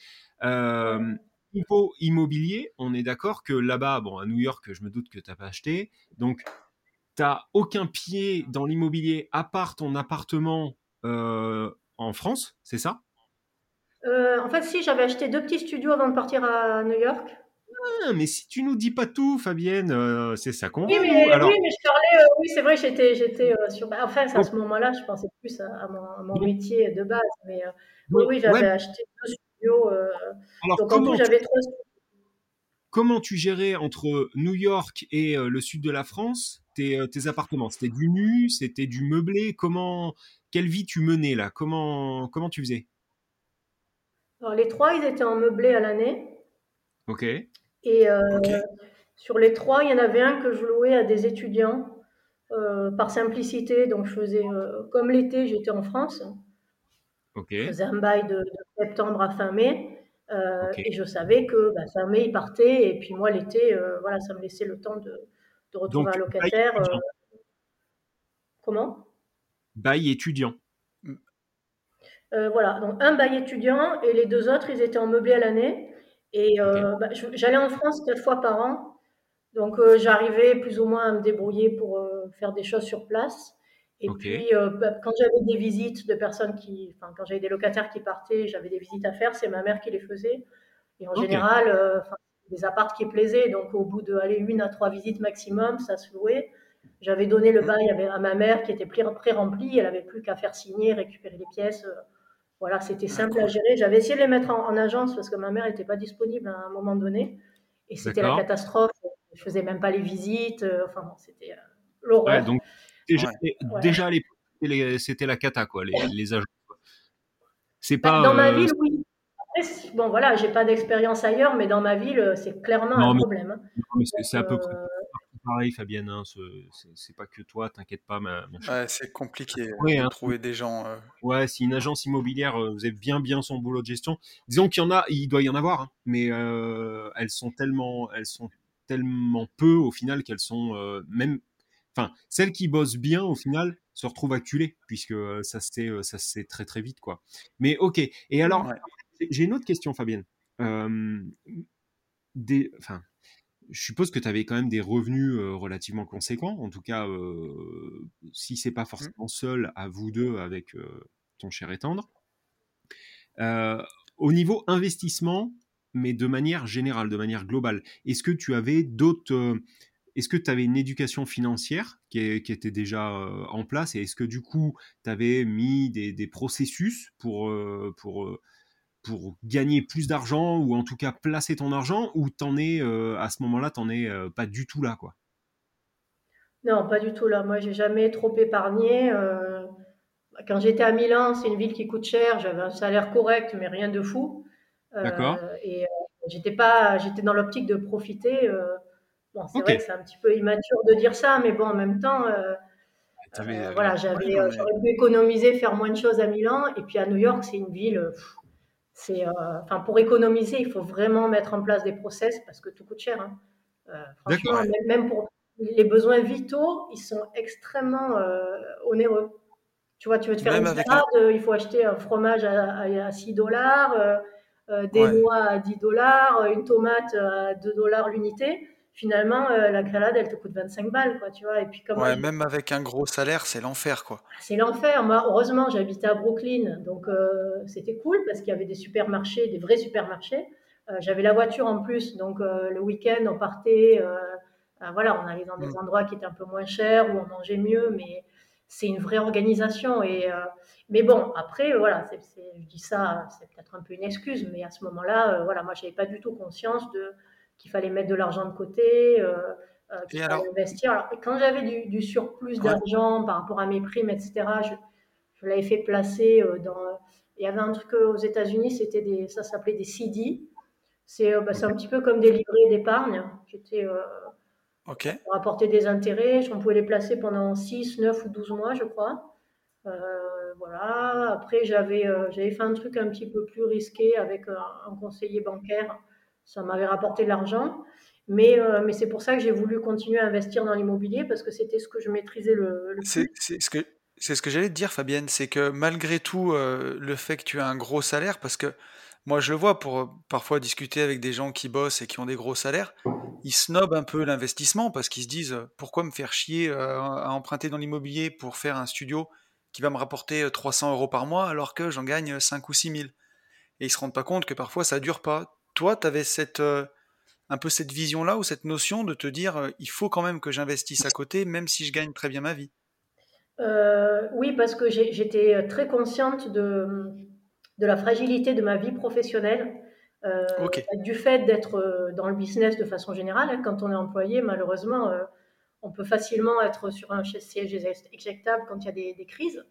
Euh, niveau immobilier, on est d'accord que là-bas, bon, à New York, je me doute que tu n'as pas acheté. Donc, tu n'as aucun pied dans l'immobilier à part ton appartement en France, c'est ça?
Euh, en fait, si, j'avais acheté deux petits studios avant de partir à New York.
Ah, mais si tu nous dis pas tout, Fabienne, euh, c'est ça qu'on
oui, mais, Alors... Oui, mais je parlais, euh, oui, c'est vrai, j'étais, j'étais sur. Enfin, à ce moment-là, je pensais plus à, mon, métier de base. Mais oui, oui, j'avais acheté deux studios. Alors, donc, j'avais trois
Comment tu gérais entre New York et le sud de la France? Tes, tes appartements C'était du nu C'était du meublé? Comment Quelle vie tu menais là? Comment, comment tu faisais?
Alors, les trois, ils étaient en meublé à l'année.
Ok.
Et euh, sur les trois, il y en avait un que je louais à des étudiants euh, par simplicité. Donc, je faisais, euh, comme l'été, j'étais en France.
Ok.
Je faisais un bail de, septembre à fin mai. Et je savais que bah, fin mai, il partait. Et puis moi, l'été, voilà, ça me laissait le temps de, retrouver un locataire. Comment?
Bail étudiant.
Euh, voilà, donc un bail étudiant et les deux autres, ils étaient en meublé à l'année. Et euh, bah, j'allais en France quatre fois par an. Donc euh, j'arrivais plus ou moins à me débrouiller pour faire des choses sur place. Et puis bah, quand j'avais des visites de personnes qui, enfin quand j'avais des locataires qui partaient, j'avais des visites à faire, c'est ma mère qui les faisait. Et en général, des appartes qui plaisaient. Donc au bout de aller une à trois visites maximum, ça se louait. J'avais donné le mmh. bail à ma mère qui était pré-rempli, elle avait plus qu'à faire signer, récupérer les pièces. Voilà, c'était simple à gérer. J'avais essayé de les mettre en, agence parce que ma mère n'était pas disponible à un moment donné. Et c'était la catastrophe. Je faisais même pas les visites. Euh, enfin, c'était euh, l'horreur.
donc, déjà, déjà c'était la cata, quoi, les, les agences.
C'est bah, pas. Dans ma euh, ville, oui. bon, voilà, j'ai pas d'expérience ailleurs, mais dans ma ville, c'est clairement un problème.
Hein. c'est à peu près pareil, Fabienne. Hein, c'est pas que toi, t'inquiète pas. Ma,
c'est compliqué de hein. trouver des gens. Euh.
Ouais, si une agence immobilière euh, faisait bien bien son boulot de gestion, disons qu'il y en a, il doit y en avoir, hein, mais euh, elles sont tellement, elles sont tellement peu au final qu'elles sont même, enfin, celles qui bossent bien au final se retrouvent acculées puisque ça se ça c'est très très vite quoi. Mais ok. Et alors, j'ai une autre question, Fabienne. des, enfin, je suppose que tu avais quand même des revenus relativement conséquents. En tout cas, si c'est pas mmh. forcément seul, à vous deux avec ton cher et tendre. au niveau investissement, mais de manière générale, de manière globale, est-ce que tu avais d'autres est-ce que tu avais une éducation financière qui, était déjà en place? Et est-ce que du coup, tu avais mis des, processus pour, pour, pour gagner plus d'argent ou en tout cas placer ton argent ou t'en es à ce moment-là, t'en es pas du tout là quoi?
Non, pas du tout là. Moi, j'ai jamais trop épargné. quand j'étais à Milan, c'est une ville qui coûte cher. J'avais un salaire correct, mais rien de fou.
D'accord.
Et j'étais pas, j'étais dans l'optique de profiter. Bon, c'est vrai que c'est un petit peu immature de dire ça, mais bon, en même temps, euh, euh, voilà, j'avais, j'aurais pu économiser, faire moins de choses à Milan, et puis à New York, c'est une ville, c'est, enfin, pour économiser, il faut vraiment mettre en place des process parce que tout coûte cher. Hein. franchement, même, pour les besoins vitaux, ils sont extrêmement onéreux. Tu vois, tu veux te faire une salade, il faut acheter un fromage à, 6 dollars, des noix à 10 dollars, une tomate à 2 dollars l'unité finalement, euh, la salade, elle te coûte 25 balles, quoi, tu vois. Et puis, comme
ouais, même avec un gros salaire, c'est l'enfer, quoi.
C'est l'enfer. Moi, heureusement, j'habitais à Brooklyn, donc euh, c'était cool parce qu'il y avait des supermarchés, des vrais supermarchés. Euh, j'avais la voiture en plus, donc le week-end, on partait, voilà, on allait dans des mm. endroits qui étaient un peu moins chers, où on mangeait mieux, mais c'est une vraie organisation. Et, mais bon, après, voilà, je dis ça, c'est peut-être un peu une excuse, mais à ce moment-là, voilà, moi, j'avais pas du tout conscience de qu'il fallait mettre de l'argent de côté, euh, euh, qu'il fallait investir. Alors, quand j'avais du, surplus d'argent par rapport à mes primes, etc., je, je l'avais fait placer euh, dans. Il y avait un truc aux États-Unis, c'était des, ça s'appelait des CD. C'est bah, un petit peu comme des livrets d'épargne. J'étais
Ok.
pour apporter des intérêts. On pouvait les placer pendant 6, 9 ou 12 mois, je crois. voilà. Après, j'avais j'avais fait un truc un petit peu plus risqué avec un conseiller bancaire ça m'avait rapporté de l'argent. Mais, euh, mais c'est pour ça que j'ai voulu continuer à investir dans l'immobilier parce que c'était ce que je maîtrisais le,
plus. C'est ce que, ce que j'allais te dire, Fabienne, c'est que malgré tout, euh, le fait que tu as un gros salaire, parce que moi je le vois pour euh, parfois discuter avec des gens qui bossent et qui ont des gros salaires, ils snobent un peu l'investissement parce qu'ils se disent pourquoi me faire chier à emprunter dans l'immobilier pour faire un studio qui va me rapporter 300 euros par mois alors que j'en gagne 5 ou 6 000. Et ils se rendent pas compte que parfois ça dure pas toi, tu avais cette, euh, un peu cette vision-là ou cette notion de te dire euh, il faut quand même que j'investisse à côté, même si je gagne très bien ma vie?
Euh, Oui, parce que j'étais très consciente de, de la fragilité de ma vie professionnelle. Du fait d'être dans le business de façon générale, hein, quand on est employé, malheureusement, on peut facilement être sur un siège éjectable quand il y a des, des crises.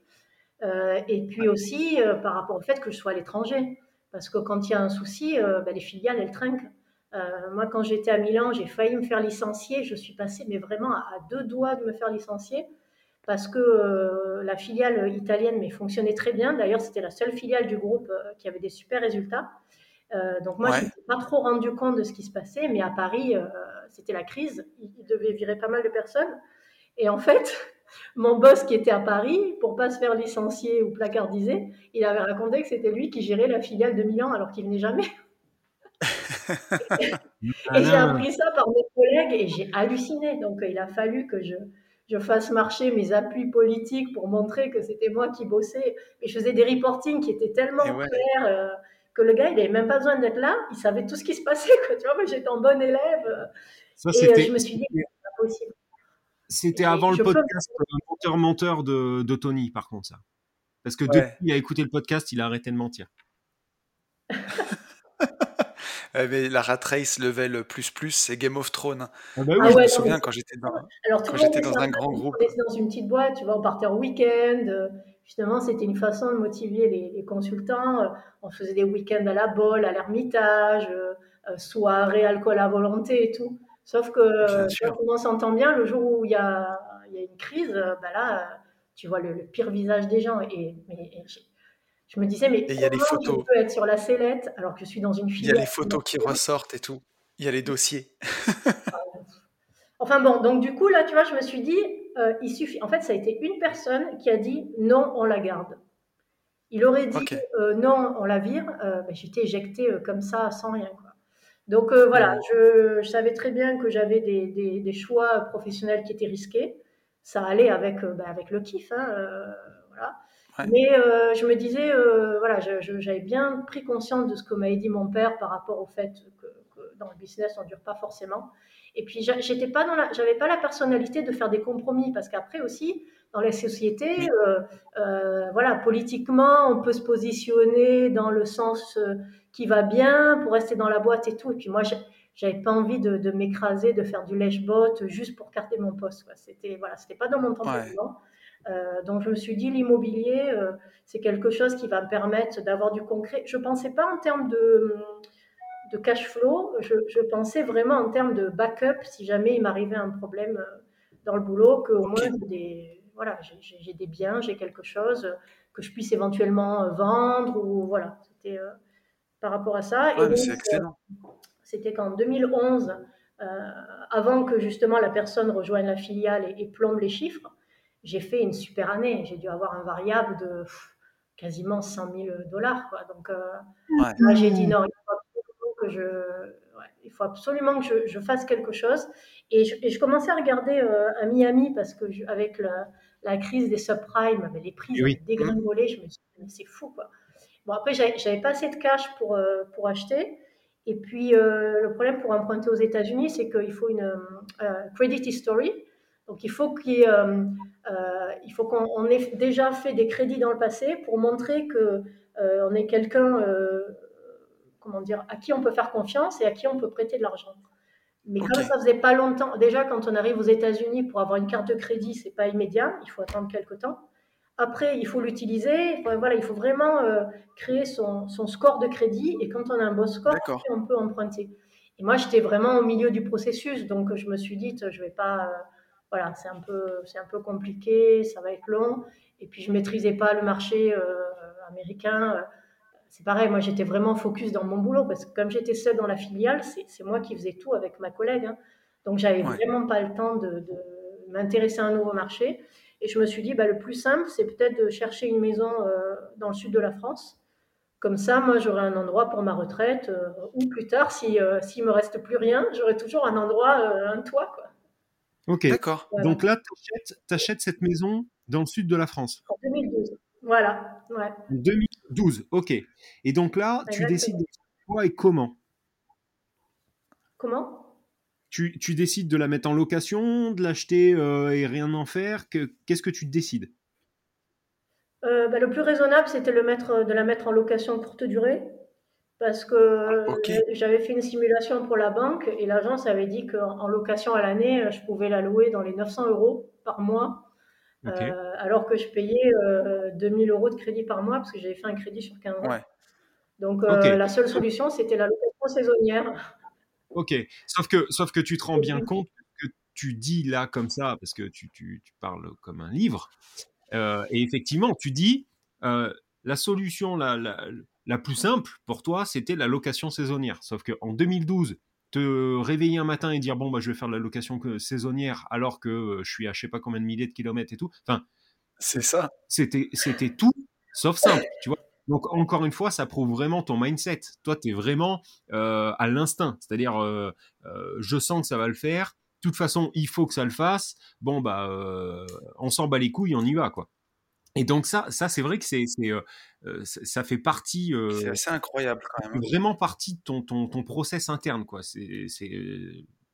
et puis aussi par rapport au fait que je sois à l'étranger. Parce que quand il y a un souci, euh, ben, les filiales, elles trinquent. Euh, moi, quand j'étais à Milan, j'ai failli me faire licencier. Je suis passée, mais vraiment à, deux doigts de me faire licencier parce que euh, la filiale italienne mais fonctionnait très bien. D'ailleurs, c'était la seule filiale du groupe qui avait des super résultats. donc moi, je ne pas trop rendu compte de ce qui se passait, mais à Paris, c'était la crise. Ils devaient virer pas mal de personnes. Et en fait, mon boss qui était à Paris, pour pas se faire licencier ou placardiser, il avait raconté que c'était lui qui gérait la filiale de Milan alors qu'il venait jamais. et j'ai appris ça par mes collègues et j'ai halluciné. Donc il a fallu que je, je fasse marcher mes appuis politiques pour montrer que c'était moi qui bossais. Et je faisais des reportings qui étaient tellement clairs euh, que le gars, il n'avait même pas besoin d'être là. Il savait tout ce qui se passait. Tu vois, j'étais en bon élève. Ça, et euh, je me suis dit, c'est pas possible.
C'était avant le podcast menteur-menteur de, Tony, par contre, ça. Parce que depuis qu'il a écouté le podcast, il a arrêté de mentir.
Eh la rat race level plus plus, c'est Game of Thrones. Ah bah ah je me souviens quand j'étais dans, dans un grand groupe.
On était dans une petite boîte, tu vois, on partait en week-end. Euh, justement, c'était une façon de motiver les, consultants. Euh, on faisait des week-ends à la bolle, à l'ermitage, euh, soirée, alcool à volonté et tout. Sauf que quand on s'entend bien, le jour où il y a, une crise, bah là, tu vois le, pire visage des gens. Et, je me disais, mais
il y a
comment
photos.
je peux être sur la sellette alors que je suis dans une filière
Il y a les photos qui ressortent et tout. Il y a les dossiers.
enfin bon, donc du coup, là, tu vois, je me suis dit, euh, il suffit. En fait, ça a été une personne qui a dit non, on la garde. Il aurait dit euh, non, on la vire. Euh, bah, j'étais éjectée comme ça, sans rien. Donc euh, voilà, je, savais très bien que j'avais des, choix professionnels qui étaient risqués. Ça allait avec, euh, bah, avec le kiff, hein, euh, voilà. Mais je me disais, voilà, j'avais bien pris conscience de ce que m'avait dit mon père par rapport au fait que, dans le business, on ne dure pas forcément. Et puis, j'étais pas dans la, j'avais pas la personnalité de faire des compromis parce qu'après aussi, dans les sociétés, euh, euh, voilà, politiquement, on peut se positionner dans le sens euh, qui va bien pour rester dans la boîte et tout. Et puis moi, j'avais pas envie de, m'écraser, de faire du lèche-bot juste pour garder mon poste. C'était voilà, c'était pas dans mon temps euh, donc je me suis dit l'immobilier, c'est quelque chose qui va me permettre d'avoir du concret. Je pensais pas en termes de de cash flow, je, pensais vraiment en termes de backup si jamais il m'arrivait un problème dans le boulot, que au moins des voilà, j'ai des biens, j'ai quelque chose que je puisse éventuellement euh, vendre ou voilà. C'était euh, par rapport à ça. Euh, c'était qu'en 2011, avant que justement la personne rejoigne la filiale et, plombe les chiffres, j'ai fait une super année. J'ai dû avoir un variable de quasiment 100 000 dollars. Donc là, j'ai dit non, il faut que je, il faut absolument que je, fasse quelque chose. Et je, commençais à regarder à Miami parce que avec la, la crise des subprimes, mais les prix ont dégringolé. Je me suis dit, c'est fou, quoi. Bon, après, j'avais pas assez de cash pour, euh, pour acheter. Et puis, euh, le problème pour emprunter aux États-Unis, c'est qu'il faut une euh, credit history. Donc, il faut qu'on ait déjà fait des crédits dans le passé pour montrer qu'on on est quelqu'un, comment dire, à qui on peut faire confiance et à qui on peut prêter de l'argent. Mais comme ça faisait pas longtemps, déjà quand on arrive aux États-Unis pour avoir une carte de crédit, c'est pas immédiat, il faut attendre quelques temps. Après, il faut l'utiliser. Voilà, il faut vraiment euh, créer son, son, score de crédit et quand on a un bon score, on peut emprunter. Et moi, j'étais vraiment au milieu du processus, donc je me suis dit, je vais pas, euh, voilà, c'est un peu, c'est un peu compliqué, ça va être long. Et puis je maîtrisais pas le marché euh, américain c'est pareil, moi j'étais vraiment focus dans mon boulot parce que comme j'étais seule dans la filiale, c'est moi qui faisais tout avec ma collègue. Hein. Donc j'avais vraiment pas le temps de, m'intéresser à un nouveau marché. Et je me suis dit, bah, le plus simple, c'est peut-être de chercher une maison euh, dans le sud de la France. Comme ça, moi, j'aurai un endroit pour ma retraite. Euh, ou plus tard, s'il si, euh, s'il me reste plus rien, j'aurai toujours un endroit, un toit. Quoi.
Ok. D'accord. Donc là, tu achètes, cette maison dans le sud de la France.
En 2012. Voilà. Ouais.
2012, ok. Et donc là, tu décides de quoi et comment?
Comment?
Tu, tu, décides de la mettre en location, de l'acheter euh, et rien en faire? Qu'est-ce que tu décides?
Euh, bah, Le plus raisonnable, c'était de la mettre en location courte durée. Parce que ah, j'avais fait une simulation pour la banque et l'agence avait dit qu'en location à l'année, je pouvais la louer dans les 900 euros par mois euh, alors que je payais 2000 euh, euros de crédit par mois parce que j'avais fait un crédit sur 15 ans. Donc euh, la seule solution, c'était la location saisonnière.
Ok, sauf que, sauf que tu te rends bien compte que tu dis là comme ça, parce que tu, tu, tu parles comme un livre, et effectivement, tu dis, la solution la, la, la, plus simple pour toi, c'était la location saisonnière. Sauf qu'en 2012, te réveiller un matin et dire bon bah je vais faire de la location saisonnière alors que euh, je suis à je sais pas combien de milliers de kilomètres et tout. Enfin,
c'est ça.
C'était c'était tout sauf simple, tu vois. Donc encore une fois, ça prouve vraiment ton mindset. Toi, tu es vraiment euh, à l'instinct, c'est-à-dire euh, je sens que ça va le faire. De toute façon, il faut que ça le fasse. Bon bah on s'en bat les couilles, on y va quoi. Et donc ça, ça c'est vrai que c'est, euh, euh, ça fait partie.
Euh, c'est assez incroyable quand même.
Vraiment partie de ton, ton, ton process interne quoi. C'est, c'est,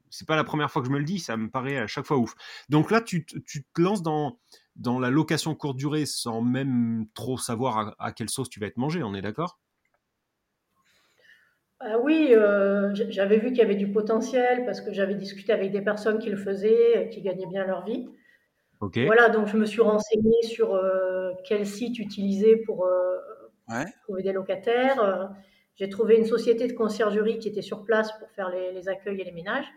c'est pas la première fois que je me le dis, ça me paraît à chaque fois ouf. Donc là, tu, tu te lances dans, dans la location courte durée sans même trop savoir à, quelle sauce tu vas être mangé, on est d'accord?
Ah oui, j'avais vu qu'il y avait du potentiel parce que j'avais discuté avec des personnes qui le faisaient, qui gagnaient bien leur vie. Voilà, donc je me suis renseignée sur euh, quel site utiliser pour euh, trouver des locataires. Euh, j'ai trouvé une société de conciergerie qui était sur place pour faire les, accueils et les ménages.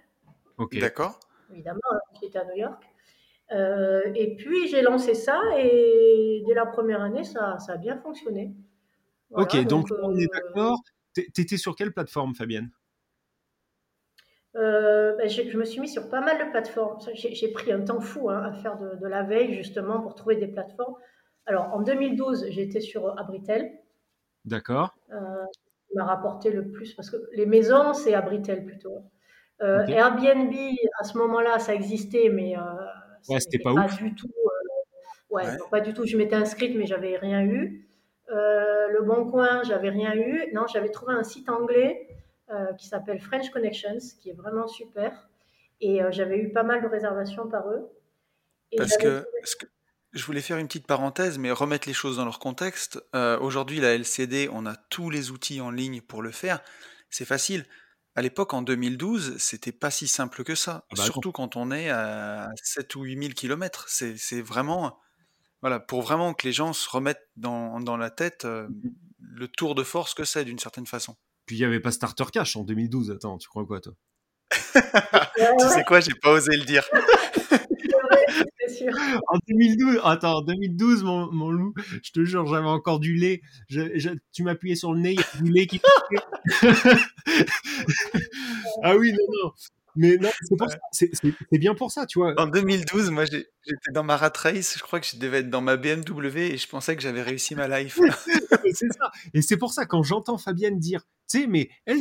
Ok. D'accord.
Évidemment, j'étais à New York. et puis j'ai lancé ça et dès la première année, ça, ça a bien fonctionné.
ok, donc, on est d'accord. Tu étais sur quelle plateforme, Fabienne?
Euh, ben, je, me suis mis sur pas mal de plateformes. J'ai pris un temps fou hein, à faire de, la veille justement pour trouver des plateformes. Alors en 2012, j'étais sur Abritel.
D'accord.
Euh, m'a rapporté le plus parce que les maisons, c'est Abritel plutôt. Euh, Airbnb, à ce moment-là, ça existait, mais
euh, c'était pas, pas
du tout. ouais, pas du tout. Je m'étais inscrite, mais j'avais rien eu. le Bon Coin, j'avais rien eu. Non, j'avais trouvé un site anglais euh, qui s'appelle French Connections, qui est vraiment super. Et j'avais eu pas mal de réservations par eux.
Parce que, je voulais faire une petite parenthèse, mais remettre les choses dans leur contexte. Aujourd'hui, la LCD, on a tous les outils en ligne pour le faire. C'est facile. À l'époque, en 2012, c'était pas si simple que ça. Ah bah surtout quand on est à 7 ou 8 000 km. C'est vraiment. Voilà, pour vraiment que les gens se remettent dans, dans la tête mmh le tour de force que c'est d'une certaine façon.
Puis il n'y avait pas Starter Cash en 2012. Attends, tu crois quoi, toi?
Tu sais quoi, j'ai pas osé le dire.
En 2012, attends, en 2012, mon, mon, loup, je te jure, j'avais encore du lait. Je, tu m'appuyais sur le nez, il y avait du lait qui. ah oui, non, non. Mais non, c'est bien pour ça, tu vois.
En 2012, moi, j'étais dans ma rat race. Je crois que je devais être dans ma BMW et je pensais que j'avais réussi ma life.
c'est ça. Et c'est pour ça, quand j'entends Fabienne dire, tu sais, mais elle,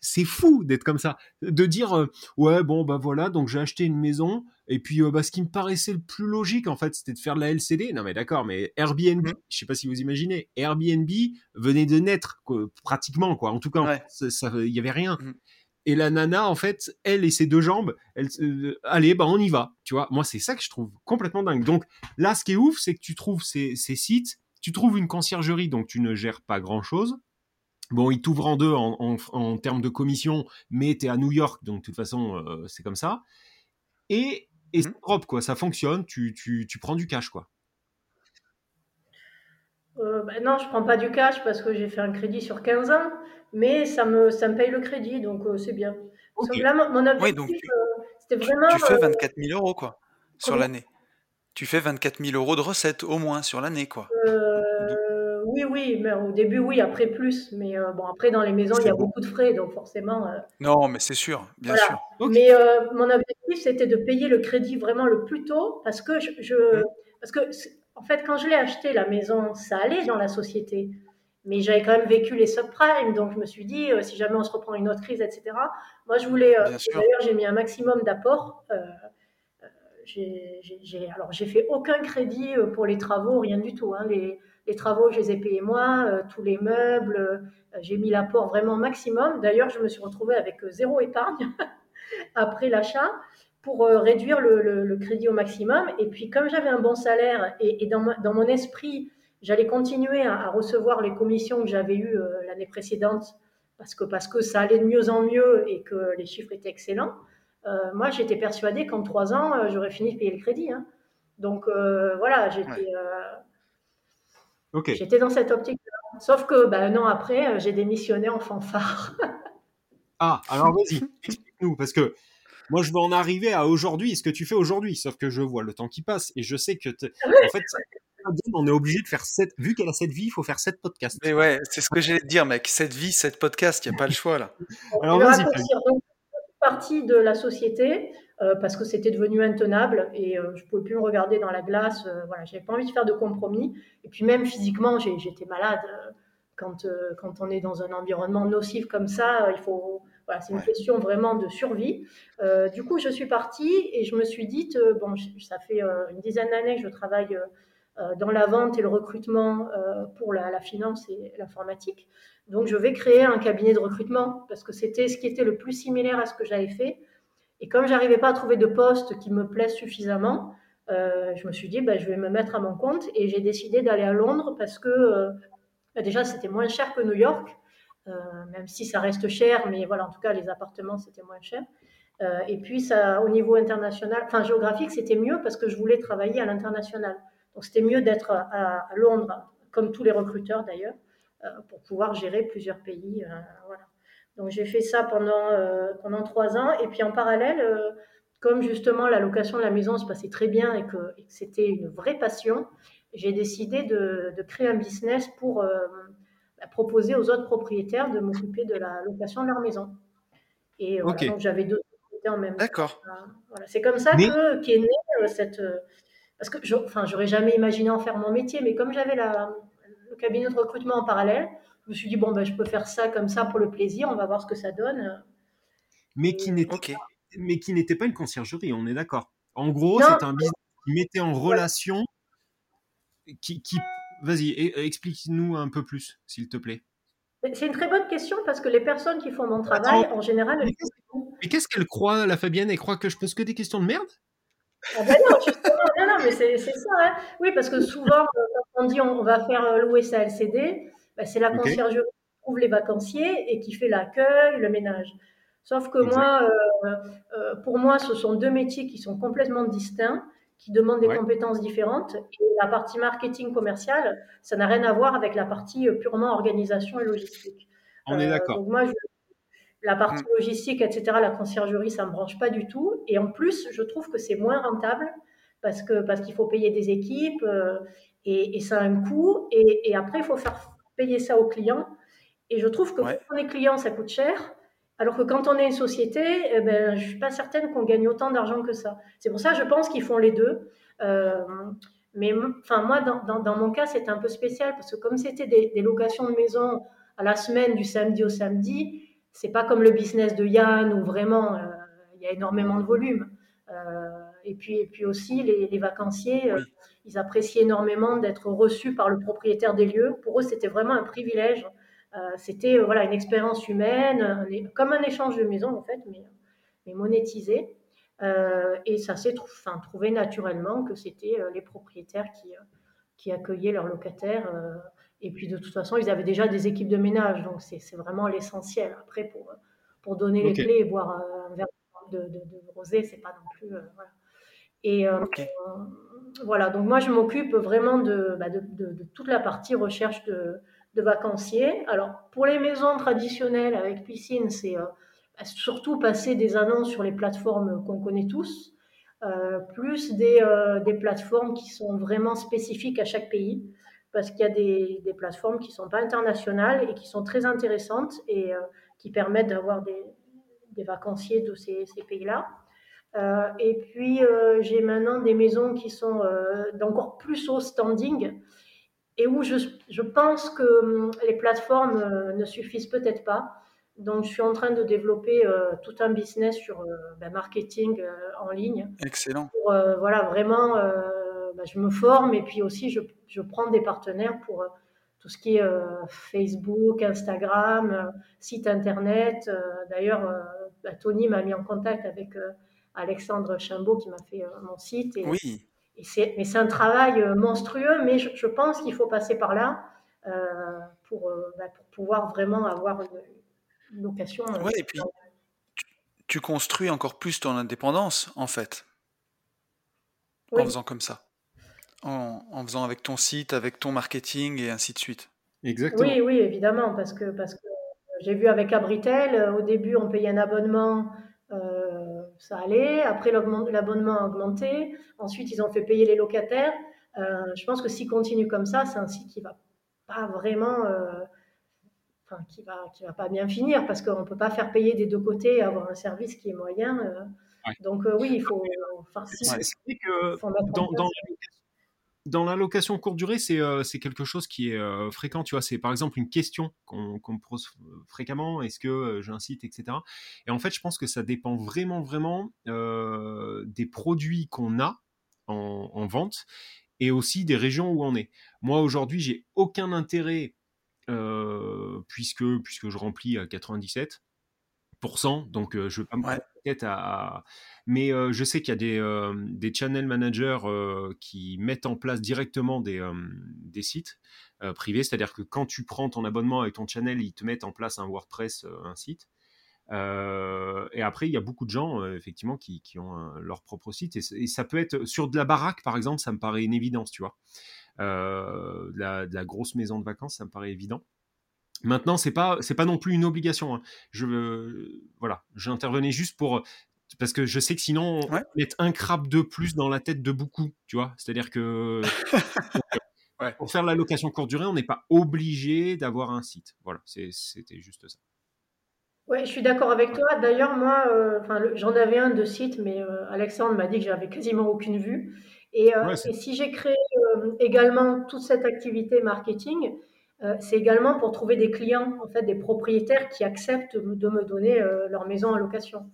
c'est fou d'être comme ça. De dire, euh, ouais, bon, bah voilà, donc j'ai acheté une maison. Et puis, euh, bah, ce qui me paraissait le plus logique, en fait, c'était de faire de la LCD. Non, mais d'accord, mais Airbnb, mmh. je sais pas si vous imaginez, Airbnb venait de naître, pratiquement, quoi. En tout cas, il y avait rien. Mmh. Et la nana, en fait, elle et ses deux jambes, elle, euh, allez, bah on y va. Tu vois, moi c'est ça que je trouve complètement dingue. Donc là, ce qui est ouf, c'est que tu trouves ces, sites, tu trouves une conciergerie, donc tu ne gères pas grand chose. Bon, ils t'ouvrent en deux en, termes de commission, mais tu es à New York, donc de toute façon, euh, c'est comme ça. Et, et c'est mmh. propre, quoi. Ça fonctionne, tu, tu, tu prends du cash, quoi.
Euh, bah non, je prends pas du cash parce que j'ai fait un crédit sur 15 ans, mais ça me, ça me paye le crédit, donc euh, c'est bien.
Là, mon objectif, euh, c'était vraiment. Tu fais 24 000 euros, quoi, sur l'année. Tu fais 24 000 euros de recettes au moins sur l'année, quoi.
oui, oui, mais au début, oui, après plus. Mais bon, après, dans les maisons, il y a beaucoup de frais, donc forcément.
Non, mais c'est sûr, bien sûr.
Mais mon objectif, c'était de payer le crédit vraiment le plus tôt parce que je. je mmh. parce que en fait, quand je l'ai acheté, la maison, ça allait dans la société. Mais j'avais quand même vécu les subprimes, donc je me suis dit, euh, si jamais on se reprend une autre crise, etc. Moi, je voulais. Euh, d'ailleurs, j'ai mis un maximum d'apports. Euh, j'ai, alors, j'ai fait aucun crédit pour les travaux, rien du tout. Hein. Les, les, travaux, je les ai payés moi, tous les meubles. j'ai mis l'apport vraiment maximum. D'ailleurs, je me suis retrouvée avec zéro épargne après l'achat pour euh, réduire le, crédit au maximum. Et puis, comme j'avais un bon salaire et, dans, dans, mon esprit, j'allais continuer à, recevoir les commissions que j'avais eues euh, l'année précédente parce que, parce que ça allait de mieux en mieux et que les chiffres étaient excellents. Euh, moi, j'étais persuadée qu'en trois ans, j'aurais fini de payer le crédit. Hein. Donc, voilà, j'étais dans cette optique. -là. Sauf que, ben, un an après, j'ai démissionné en fanfare.
ah, alors vas-y, explique-nous, parce que moi, je veux en arriver à aujourd'hui, ce que tu fais aujourd'hui. Sauf que je vois le temps qui passe et je sais que, en fait, on est obligé de faire sept. Vu qu'elle a cette vie, il faut faire sept podcasts.
Mais ouais, c'est ce que j'allais te dire, mec. Cette vie, sept podcasts, il n'y a pas le choix là.
Alors vas-y. partie de la société euh, parce que c'était devenu intenable et euh, je ne pouvais plus me regarder dans la glace. Euh, voilà, j'avais pas envie de faire de compromis. Et puis même physiquement, j'étais malade. quand, quand on est dans un environnement nocif comme ça, il faut c'est une question vraiment de survie. Euh, du coup, je suis partie et je me suis dit, euh, bon, ça fait euh, une dizaine d'années que je travaille dans la vente et le recrutement pour la, finance et l'informatique. Donc, je vais créer un cabinet de recrutement parce que c'était ce qui était le plus similaire à ce que j'avais fait. Et comme j'arrivais pas à trouver de poste qui me plaise suffisamment, je me suis dit, bah, je vais me mettre à mon compte et j'ai décidé d'aller à Londres parce que bah, déjà, c'était moins cher que New York. Euh, même si ça reste cher, mais voilà, en tout cas, les appartements, c'était moins cher. Euh, et puis, ça, au niveau international, enfin géographique, c'était mieux parce que je voulais travailler à l'international. Donc, c'était mieux d'être à, Londres, comme tous les recruteurs d'ailleurs, euh, pour pouvoir gérer plusieurs pays. voilà. Donc, j'ai fait ça pendant, pendant trois ans. Et puis, en parallèle, comme justement la location de la maison se passait très bien et que, c'était une vraie passion, j'ai décidé de, de, créer un business pour proposer aux autres propriétaires de m'occuper de la location de leur maison. Et donc j'avais deux propriétaires en même
temps. D'accord.
Voilà. C'est comme ça que qu'est née euh, cette. Parce que, enfin, j'aurais jamais imaginé en faire mon métier, mais comme j'avais la, le cabinet de recrutement en parallèle, je me suis dit bon ben je peux faire ça comme ça pour le plaisir, on va voir ce que ça donne.
Mais qui n'était mais qui n'était pas une conciergerie, on est d'accord. En gros, c'est un business qui mettait en relation, qui, qui Vas-y, explique-nous un peu plus, s'il te plaît.
C'est une très bonne question parce que les personnes qui font mon travail, en général,
mais qu'est-ce qu'elle croit, la Fabienne? Elle croit que je pose que des questions de merde?
Ah ben non, non, non, mais c'est ça. Hein. Oui, parce que souvent, quand on dit on va faire louer sa LCD, ben c'est la conciergerie qui trouve les vacanciers et qui fait l'accueil, le ménage. Sauf que moi, euh, euh, pour moi, ce sont deux métiers qui sont complètement distincts, qui demandent des compétences différentes. Et la partie marketing commercial, ça n'a rien à voir avec la partie euh, purement organisation et logistique.
On est d'accord.
Donc moi, la partie mm. logistique, etc., la conciergerie, ça ne me branche pas du tout. Et en plus, je trouve que c'est moins rentable parce que parce qu'il faut payer des équipes et, ça a un coût. Et, après, il faut faire payer ça aux clients. Et je trouve que pour les clients, ça coûte cher. Alors que quand on est une société, eh ben, je ne suis pas certaine qu'on gagne autant d'argent que ça. C'est pour ça, je pense qu'ils font les deux. Euh, mais enfin, moi, dans, dans, mon cas, c'était un peu spécial parce que comme c'était des, locations de maison à la semaine, du samedi au samedi, c'est pas comme le business de Yann où vraiment euh, il y a énormément de volume. Euh, et, puis, et puis aussi, les, les vacanciers, ils appréciaient énormément d'être reçus par le propriétaire des lieux. Pour eux, c'était vraiment un privilège euh, c'était euh, voilà une expérience humaine, comme un échange de maison en fait, mais, mais monétisé. Euh, et ça s'est trouvé naturellement que c'était les propriétaires qui, qui accueillaient leurs locataires. Et puis de toute façon, ils avaient déjà des équipes de ménage, donc c'est vraiment l'essentiel. Après, pour, pour donner les clés et boire un verre de, de, de rosé, c'est pas non plus. voilà. Et voilà, donc moi je m'occupe vraiment de, bah, de, toute la partie recherche de, vacanciers. Alors, pour les maisons traditionnelles avec piscine, c'est euh, surtout passer des annonces sur les plateformes qu'on connaît tous, euh, plus des, euh, des, plateformes qui sont vraiment spécifiques à chaque pays, parce qu'il y a des, des plateformes qui ne sont pas internationales et qui sont très intéressantes et qui permettent d'avoir des, des, vacanciers de ces, ces pays-là. et puis, j'ai maintenant des maisons qui sont d'encore plus haut standing, et où je, je, pense que hum, les plateformes euh, ne suffisent peut-être pas. Donc, je suis en train de développer euh, tout un business sur le euh, ben, marketing en ligne.
Excellent.
Pour, voilà, vraiment, ben, je me forme et puis aussi, je, je prends des partenaires pour tout ce qui est Facebook, Instagram, site internet. D'ailleurs, ben, Tony m'a mis en contact avec Alexandre Chimbaud qui m'a fait mon site. Et,
oui
mais c'est un travail euh, monstrueux, mais je, pense qu'il faut passer par là euh, pour, euh, bah, pour, pouvoir vraiment avoir une, location.
Oui, et puis tu, construis encore plus ton indépendance, en fait, en faisant comme ça. En, en, faisant avec ton site, avec ton marketing et ainsi de suite.
Exactement.
Oui, oui, évidemment, parce que, parce que j'ai vu avec Abritel, au début, on payait un abonnement ça allait. Après, l'abonnement a augmenté. Ensuite, ils ont fait payer les locataires. Euh, je pense que s'ils continuent comme ça, c'est un site qui va pas vraiment, euh, enfin, qui va, qui va pas bien finir parce qu'on peut pas faire payer des deux côtés et avoir un service qui est moyen. Euh. Donc oui, il faut.
Si, c'est que dans, dans, dans la location courte durée, euh, c'est quelque chose qui est euh, fréquent. Tu vois, c'est par exemple une question qu'on me pose fréquemment. Est-ce que euh, etc. Et en fait, je pense que ça dépend vraiment, vraiment des produits qu'on a en, vente et aussi des régions où on est. Moi, aujourd'hui, j'ai aucun intérêt puisque je remplis à 97 donc je ne vais pas me prendre la tête à, Mais je sais qu'il y a des, des channel managers qui mettent en place directement des, des sites privés, c'est-à-dire que quand tu prends ton abonnement avec ton channel, ils te mettent en place un WordPress, un site. et après, il y a beaucoup de gens, effectivement, qui, qui ont leur propre site. Et, ça peut être sur de la baraque, par exemple, ça me paraît une évidence, tu vois. de, la, de, la, grosse maison de vacances, ça me paraît évident. Maintenant, c'est pas c'est pas non plus une obligation. Hein. Je voilà, j'intervenais juste pour parce que je sais que sinon on met un crabe de plus dans la tête de beaucoup, tu vois. C'est-à-dire que pour faire la location courte durée, on n'est pas obligé d'avoir un site. Voilà, c'était juste ça.
Oui, je suis d'accord avec toi. D'ailleurs, moi, euh, j'en avais un de site, mais euh, Alexandre m'a dit que j'avais quasiment aucune vue. Et, euh, et si j'ai créé également toute cette activité marketing, euh, c'est également pour trouver des clients, en fait, des propriétaires qui acceptent de me donner euh, leur maison en location.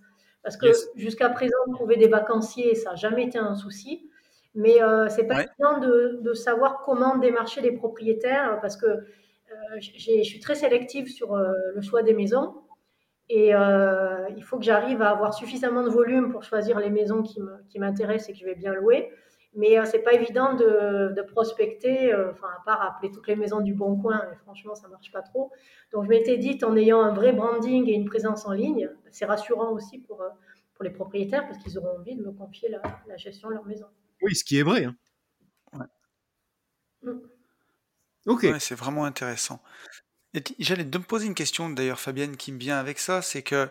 Parce que jusqu'à présent, trouver des vacanciers, ça n'a jamais été un souci. Mais euh, c'est pas évident de, de, savoir comment démarcher les propriétaires parce que je suis très sélective sur le choix des maisons. Et il faut que j'arrive à avoir suffisamment de volume pour choisir les maisons qui m'intéressent et que je vais bien louer. Mais euh, c'est pas évident de, prospecter, euh, enfin, à part appeler toutes les maisons du bon coin, et franchement, ça marche pas trop. Donc, je m'étais dit, en ayant un vrai branding et une présence en ligne, c'est rassurant aussi pour, euh, pour les propriétaires parce qu'ils auront envie de me confier la, gestion de leur maison.
Oui, ce qui est vrai. Hein.
Mm. Ok. c'est vraiment intéressant. J'allais te poser une question d'ailleurs, Fabienne, qui me vient avec ça, c'est que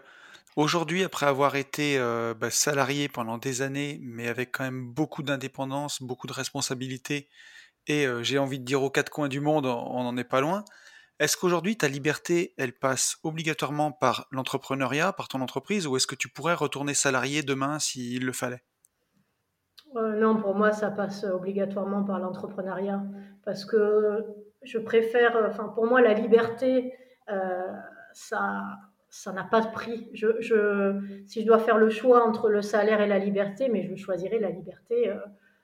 Aujourd'hui, après avoir été euh, bah, salarié pendant des années, mais avec quand même beaucoup d'indépendance, beaucoup de responsabilités, et euh, j'ai envie de dire aux quatre coins du monde, on n'en est pas loin. Est-ce qu'aujourd'hui, ta liberté, elle passe obligatoirement par l'entrepreneuriat, par ton entreprise, ou est-ce que tu pourrais retourner salarié demain s'il le fallait?
Euh, Non, pour moi, ça passe obligatoirement par l'entrepreneuriat, parce que je préfère, enfin, pour moi, la liberté, ça ça n'a pas de prix. Je, je, si je dois faire le choix entre le salaire et la liberté, mais je choisirais la liberté. Euh,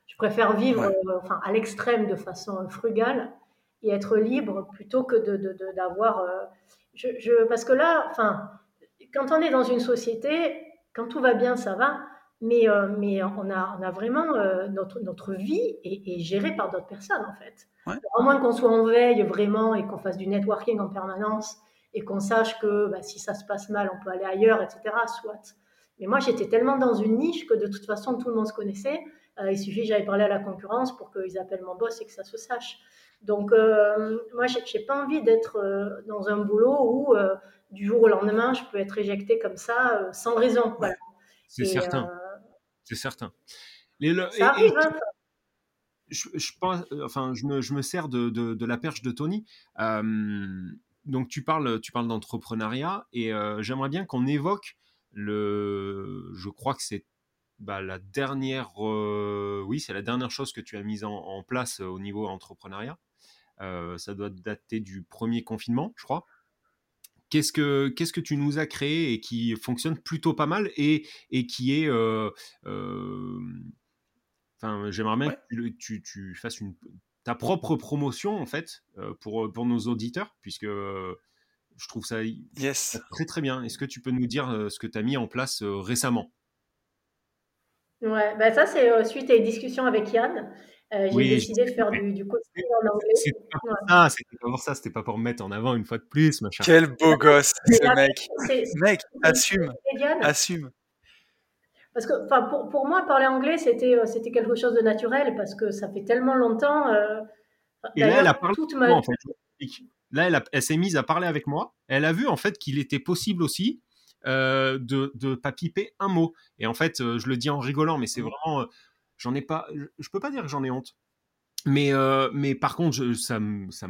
je préfère vivre euh, enfin, à l'extrême de façon frugale et être libre plutôt que d'avoir. De, de, euh, je, je, parce que là, enfin, quand on est dans une société, quand tout va bien, ça va. Mais, mais on, a, on a vraiment notre, notre vie est, gérée par d'autres personnes en fait. À moins qu'on soit en veille vraiment et qu'on fasse du networking en permanence et qu'on sache que bah, si ça se passe mal, on peut aller ailleurs, etc. Soit. Mais moi, j'étais tellement dans une niche que de toute façon, tout le monde se connaissait. Euh, il suffit que j'aille parler à la concurrence pour qu'ils appellent mon boss et que ça se sache. Donc, euh, moi, moi, n'ai pas envie d'être euh, dans un boulot où du jour au lendemain, je peux être éjectée comme ça, sans raison.
C'est certain. C'est certain. Les,
ça arrive, hein,
je, pense, enfin, je me, je me sers de, de, de, la perche de Tony donc tu parles, tu parles d'entrepreneuriat et euh, j'aimerais bien qu'on évoque le. Je crois que c'est bah, la dernière, euh, oui, c'est la dernière chose que tu as mise en, place au niveau entrepreneuriat. Euh, ça doit dater du premier confinement, je crois. Qu'est-ce que, qu'est-ce que tu nous as créé et qui fonctionne plutôt pas mal et, et qui est. Enfin, j'aimerais bien que tu, tu, fasses une ta propre promotion en fait euh, pour, euh, pour nos auditeurs puisque euh, je trouve ça
yes.
très très bien. Est-ce que tu peux nous dire ce que tu as mis en place récemment?
Ouais, bah ça c'est suite à une discussion avec Yann. j'ai décidé de faire du, du coaching en anglais.
C'était pas, c'était pas pour ça, c'était pas pour me mettre en avant une fois de plus, machin.
Quel beau gosse, ce mec. Mec, assume, assume.
Parce que, enfin, pour, pour, moi, parler anglais, c'était, euh, c'était quelque chose de naturel parce que ça fait tellement longtemps. Euh,
et là, elle a parlé toute ma... en fait. Là, elle, elle s'est mise à parler avec moi. Elle a vu en fait qu'il était possible aussi euh, de ne pas piper un mot. Et en fait, je le dis en rigolant, mais c'est mmh. vraiment, j'en ai pas, je, peux pas dire que j'en ai honte. Mais, mais par contre, ça, ça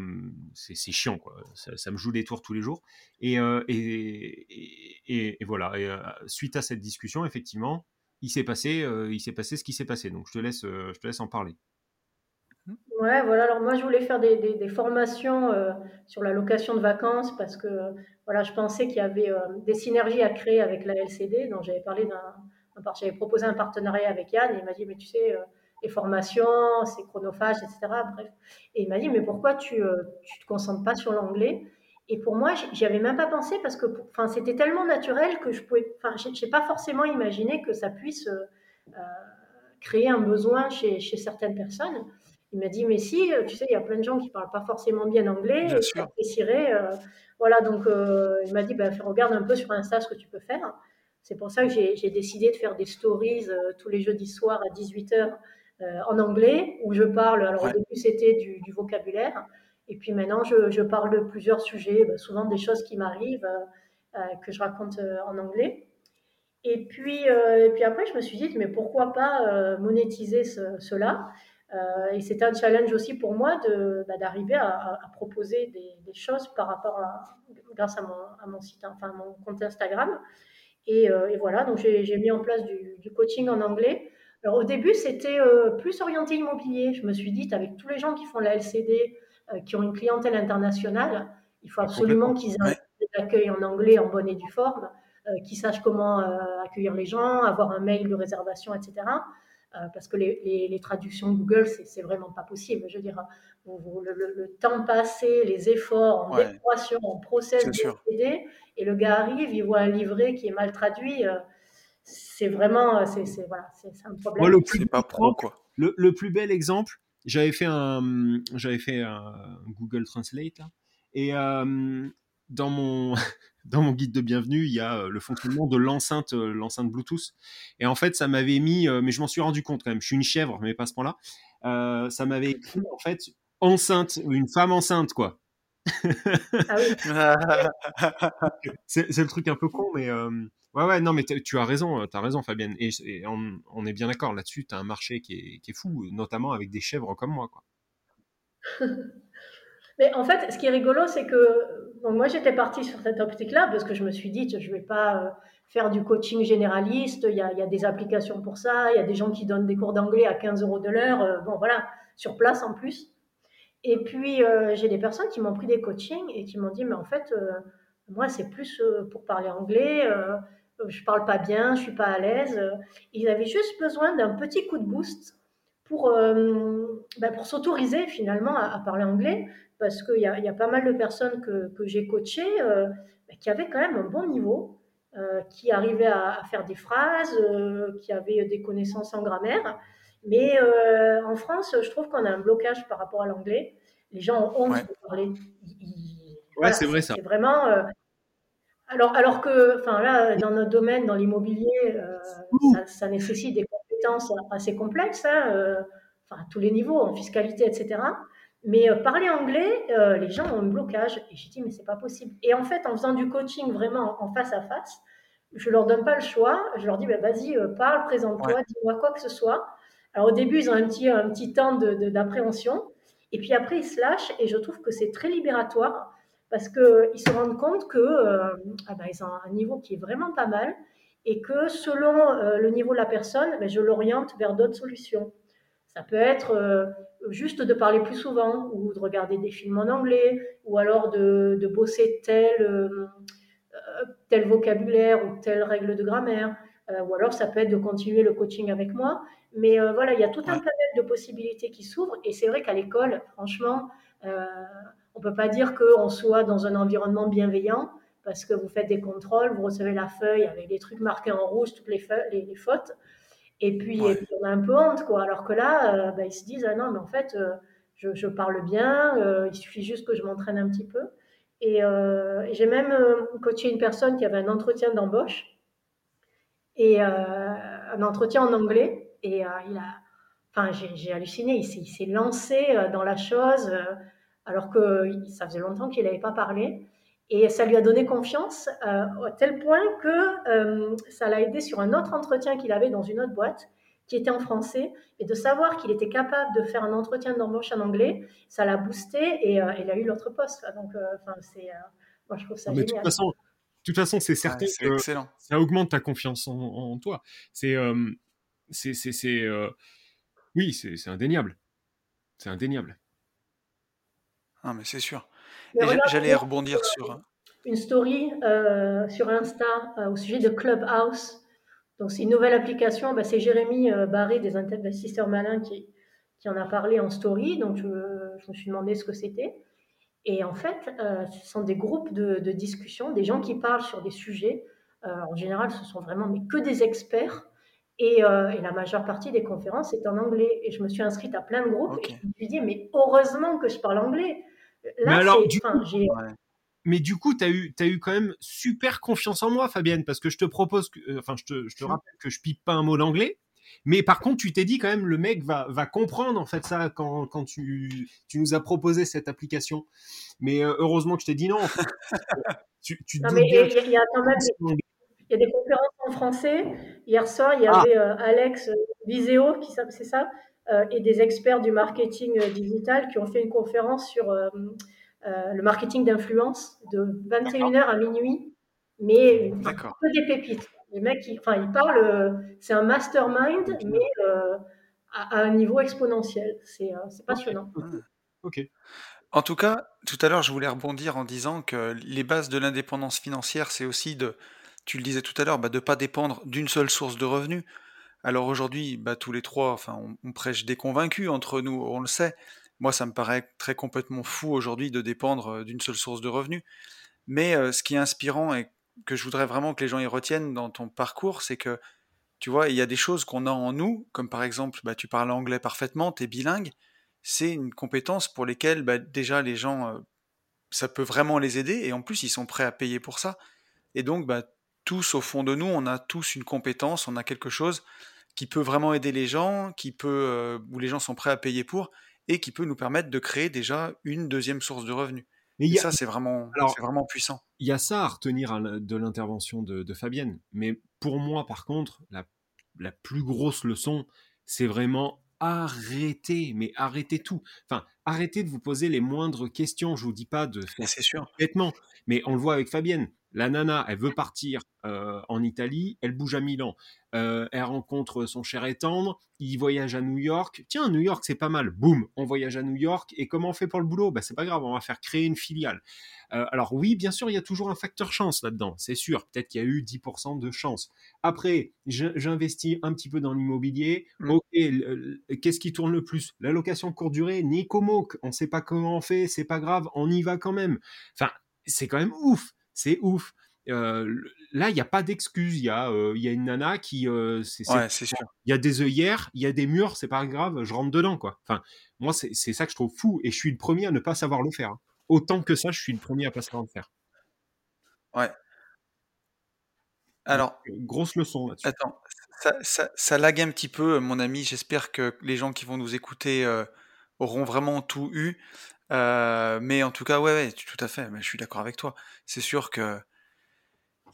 c'est, c'est chiant, quoi. Ça, me joue des tours tous les jours. Et, et, et, et, voilà. Et, suite à cette discussion, effectivement, il s'est passé, il s'est passé ce qui s'est passé. Donc, je te laisse, je te laisse en parler.
Ouais, voilà. Alors moi, je voulais faire des, des, des formations sur la location de vacances parce que voilà, je pensais qu'il y avait des synergies à créer avec la LCD. Donc j'avais parlé d'un, j'avais proposé un partenariat avec Yann et il m'a dit mais tu sais, les formations, c'est chronophage, etc. Bref. Et il m'a dit, mais pourquoi tu ne euh, te concentres pas sur l'anglais? Et pour moi, j'y avais même pas pensé parce que c'était tellement naturel que je pouvais, enfin, j'ai pas forcément imaginé que ça puisse euh, euh, créer un besoin chez, chez certaines personnes. Il m'a dit, mais si, tu sais, il y a plein de gens qui parlent pas forcément bien anglais,
bien
euh, voilà, donc il m'a dit, ben, regarde un peu sur Insta ce que tu peux faire. C'est pour ça que j'ai décidé de faire des stories tous les jeudis soirs à 18h euh, en anglais, où je parle, alors au début c'était du, vocabulaire, et puis maintenant je, parle de plusieurs sujets, bah, souvent des choses qui m'arrivent, euh, euh, que je raconte en anglais. Et puis, et puis après, je me suis dit, mais pourquoi pas monétiser cela Et c'était un challenge aussi pour moi bah, d'arriver à, proposer des, choses par rapport à, grâce à mon, à mon site, enfin mon compte Instagram. Et, voilà, donc j'ai mis en place du, du, coaching en anglais. Alors au début, c'était euh, plus orienté immobilier. Je me suis dit, avec tous les gens qui font la LCD, euh, qui ont une clientèle internationale, il faut absolument qu'ils aient un accueil en anglais en bonne et due forme, euh, qu'ils sachent comment accueillir les gens, avoir un mail de réservation, etc. parce que les, traductions Google, c'est vraiment pas possible. Je veux dire, le, temps passé, les efforts en ouais. en process d'aider, et le gars arrive, il voit un livret qui est mal traduit. Euh, c'est vraiment, c'est voilà, un problème.
le plus pas pro, quoi. Le, plus bel exemple, j'avais fait un, j'avais fait un Google Translate là, et euh, dans mon dans mon guide de bienvenue, il y a euh, le fonctionnement de l'enceinte l'enceinte Bluetooth. Et en fait, ça m'avait mis, mais je m'en suis rendu compte quand même. Je suis une chèvre, mais pas à ce point-là. ça m'avait écrit en fait enceinte, une femme enceinte, quoi. Ah c'est le truc un peu con, mais euh, ouais, ouais, non, mais tu as raison, tu as raison, Fabienne. Et, on, est bien d'accord là-dessus. Tu as un marché qui est, qui est, fou, notamment avec des chèvres comme moi, quoi.
mais en fait, ce qui est rigolo, c'est que moi, j'étais partie sur cette optique-là parce que je me suis dit, je vais pas euh, faire du coaching généraliste. Il y, a, y, a, des applications pour ça. Il y a des gens qui donnent des cours d'anglais à 15 euros de l'heure. Euh, bon, voilà, sur place en plus. Et puis, euh, j'ai des personnes qui m'ont pris des coachings et qui m'ont dit, mais en fait, euh, moi, c'est plus euh, pour parler anglais, je parle pas bien, je suis pas à l'aise. Ils avaient juste besoin d'un petit coup de boost pour, ben, pour s'autoriser finalement à, parler anglais, parce qu'il y, y, a pas mal de personnes que, que j'ai coachées ben, qui avaient quand même un bon niveau. qui arrivaient à, à, faire des phrases, qui avaient des connaissances en grammaire, mais euh, en France, je trouve qu'on a un blocage par rapport à l'anglais. Les gens ont honte de parler.
ouais, c'est vrai ça.
C'est vraiment. Euh, alors, alors que, enfin là, dans notre domaine, dans l'immobilier, euh, ça, ça, nécessite des compétences assez complexes, hein, enfin à tous les niveaux, en fiscalité, etc. Mais parler anglais, les gens ont un blocage. Et j'ai dit, mais c'est pas possible. Et en fait, en faisant du coaching vraiment en face à face, je leur donne pas le choix. Je leur dis, bah, vas-y, parle, présente-toi, dis-moi quoi que ce soit. Alors au début, ils ont un petit, un petit temps d'appréhension, et puis après, ils se lâchent, et je trouve que c'est très libératoire, parce qu'ils se rendent compte qu'ils euh, ah ben, ont un niveau qui est vraiment pas mal, et que selon euh, le niveau de la personne, ben, je l'oriente vers d'autres solutions. Ça peut être euh, juste de parler plus souvent, ou de regarder des films en anglais, ou alors de, de bosser tel, tel vocabulaire ou telle règle de grammaire. ou alors ça peut être de continuer le coaching avec moi. Mais voilà, il y a tout un panel de possibilités qui s'ouvrent. Et c'est vrai qu'à l'école, franchement, on ne peut pas dire qu'on soit dans un environnement bienveillant parce que vous faites des contrôles, vous recevez la feuille avec des trucs marqués en rouge, toutes les, les, fautes. Et puis, on a un peu honte, quoi. Alors que là, euh, bah, ils se disent, ah non, mais en fait, je, je, parle bien, il suffit juste que je m'entraîne un petit peu. Et, j'ai même coaché une personne qui avait un entretien d'embauche et un entretien en anglais. Et euh, il a, enfin, j'ai halluciné. Il s'est lancé euh, dans la chose euh, alors que ça faisait longtemps qu'il n'avait pas parlé. Et ça lui a donné confiance à tel point que ça l'a aidé sur un autre entretien qu'il avait dans une autre boîte qui était en français. Et de savoir qu'il était capable de faire un entretien d'embauche en anglais, ça l'a boosté et il a eu l'autre poste. Donc, enfin, c'est, moi, je trouve ça génial.
De toute façon, de toute façon, c'est certain que excellent. ça augmente ta confiance en, en toi. C'est c'est, euh, oui, c'est, indéniable. C'est indéniable.
Ah, mais c'est sûr. j'allais rebondir sur.
Une story euh, sur Insta euh, au sujet de Clubhouse. Donc, c'est une nouvelle application. Bah, c'est Jérémy Barré des investisseurs malins qui, qui en a parlé en story. Donc, je, me suis demandé ce que c'était. Et en fait, ce sont des groupes de, de, discussion, des gens qui parlent sur des sujets. en général, ce sont vraiment mais que des experts euh, et, la majeure partie des conférences est en anglais. Et je me suis inscrite à plein de groupes et je me suis dit, mais heureusement que je parle anglais.
Là, mais alors, du coup, mais du coup, tu as eu, as eu quand même super confiance en moi, Fabienne, parce que je te propose, que, euh, enfin, je te, je te rappelle que je pipe pas un mot d'anglais. Mais par contre, tu t'es dit quand même, le mec va, va comprendre en fait ça quand, quand tu, tu nous as proposé cette application. Mais euh, heureusement que je t'ai dit non.
tu, tu non, mais il y, a quand même il y a des conférences en français. Hier soir, il y ah. avait euh, Alex Viseo, qui c'est ça, et des experts du marketing euh, digital qui ont fait une conférence sur le marketing d'influence de 21h à minuit, mais que des pépites. Les mecs, ils, enfin, ils parlent, c'est un mastermind, mais à, un niveau exponentiel. C'est passionnant.
Ok.
En tout cas, tout à l'heure, je voulais rebondir en disant que les bases de l'indépendance financière, c'est aussi de tu le disais tout à l'heure, bah, de ne pas dépendre d'une seule source de revenus. Alors aujourd'hui, bah, tous les trois, enfin, on, prêche des convaincus entre nous, on le sait, Moi, ça me paraît très complètement fou aujourd'hui de dépendre d'une seule source de revenus. Mais ce qui est inspirant et que je voudrais vraiment que les gens y retiennent dans ton parcours, c'est que, tu vois, il y a des choses qu'on a en nous, comme par exemple, bah, tu parles anglais parfaitement, tu es bilingue, c'est une compétence pour lesquelles bah, déjà les gens, ça peut vraiment les aider, et en plus ils sont prêts à payer pour ça. Et donc, bah, tous au fond de nous, on a tous une compétence, on a quelque chose qui peut vraiment aider les gens, qui peut, où les gens sont prêts à payer pour, et qui peut nous permettre de créer déjà une deuxième source de revenus. Mais ça, c'est vraiment, vraiment puissant.
Il y a ça à retenir de l'intervention de, Fabienne. Mais pour moi, par contre, la, la plus grosse leçon, c'est vraiment arrêtez, mais arrêtez tout. Enfin, arrêtez de vous poser les moindres questions. Je vous dis pas de
faire c'est sûr.
Bêtement, mais on le voit avec Fabienne. La nana, elle veut partir euh, en Italie, elle bouge à Milan, euh, elle rencontre son cher et tendre, il voyage à New York. Tiens, New York, c'est pas mal. Boum, on voyage à New York. Et comment on fait pour le boulot? Bah, C'est pas grave, on va faire créer une filiale. Euh, alors oui, bien sûr, il y a toujours un facteur chance là-dedans, c'est sûr. Peut-être qu'il y a eu 10% de chance. Après, j'investis un petit peu dans l'immobilier. Mm. Ok, qu'est-ce qui tourne le plus? La location courte durée, Nicomoc. On sait pas comment on fait, c'est pas grave, on y va quand même. Enfin, c'est quand même ouf c'est ouf. Euh, là, il n'y a pas d'excuse. Il y, a, euh, y a une nana qui. Euh, c'est, Il y a des œillères, il y a des murs, c'est pas grave, je rentre dedans. quoi. Enfin, moi, c'est, ça que je trouve fou. Et je suis le premier à ne pas savoir le faire. Hein. Autant que ça, je suis le premier à pas savoir le faire.
Ouais. Alors.
grosse leçon là-dessus.
Attends, ça, ça, ça, lague un petit peu, mon ami. J'espère que les gens qui vont nous écouter auront vraiment tout eu. Euh, mais en tout cas, ouais, ouais, tout à fait. Mais je suis d'accord avec toi. C'est sûr que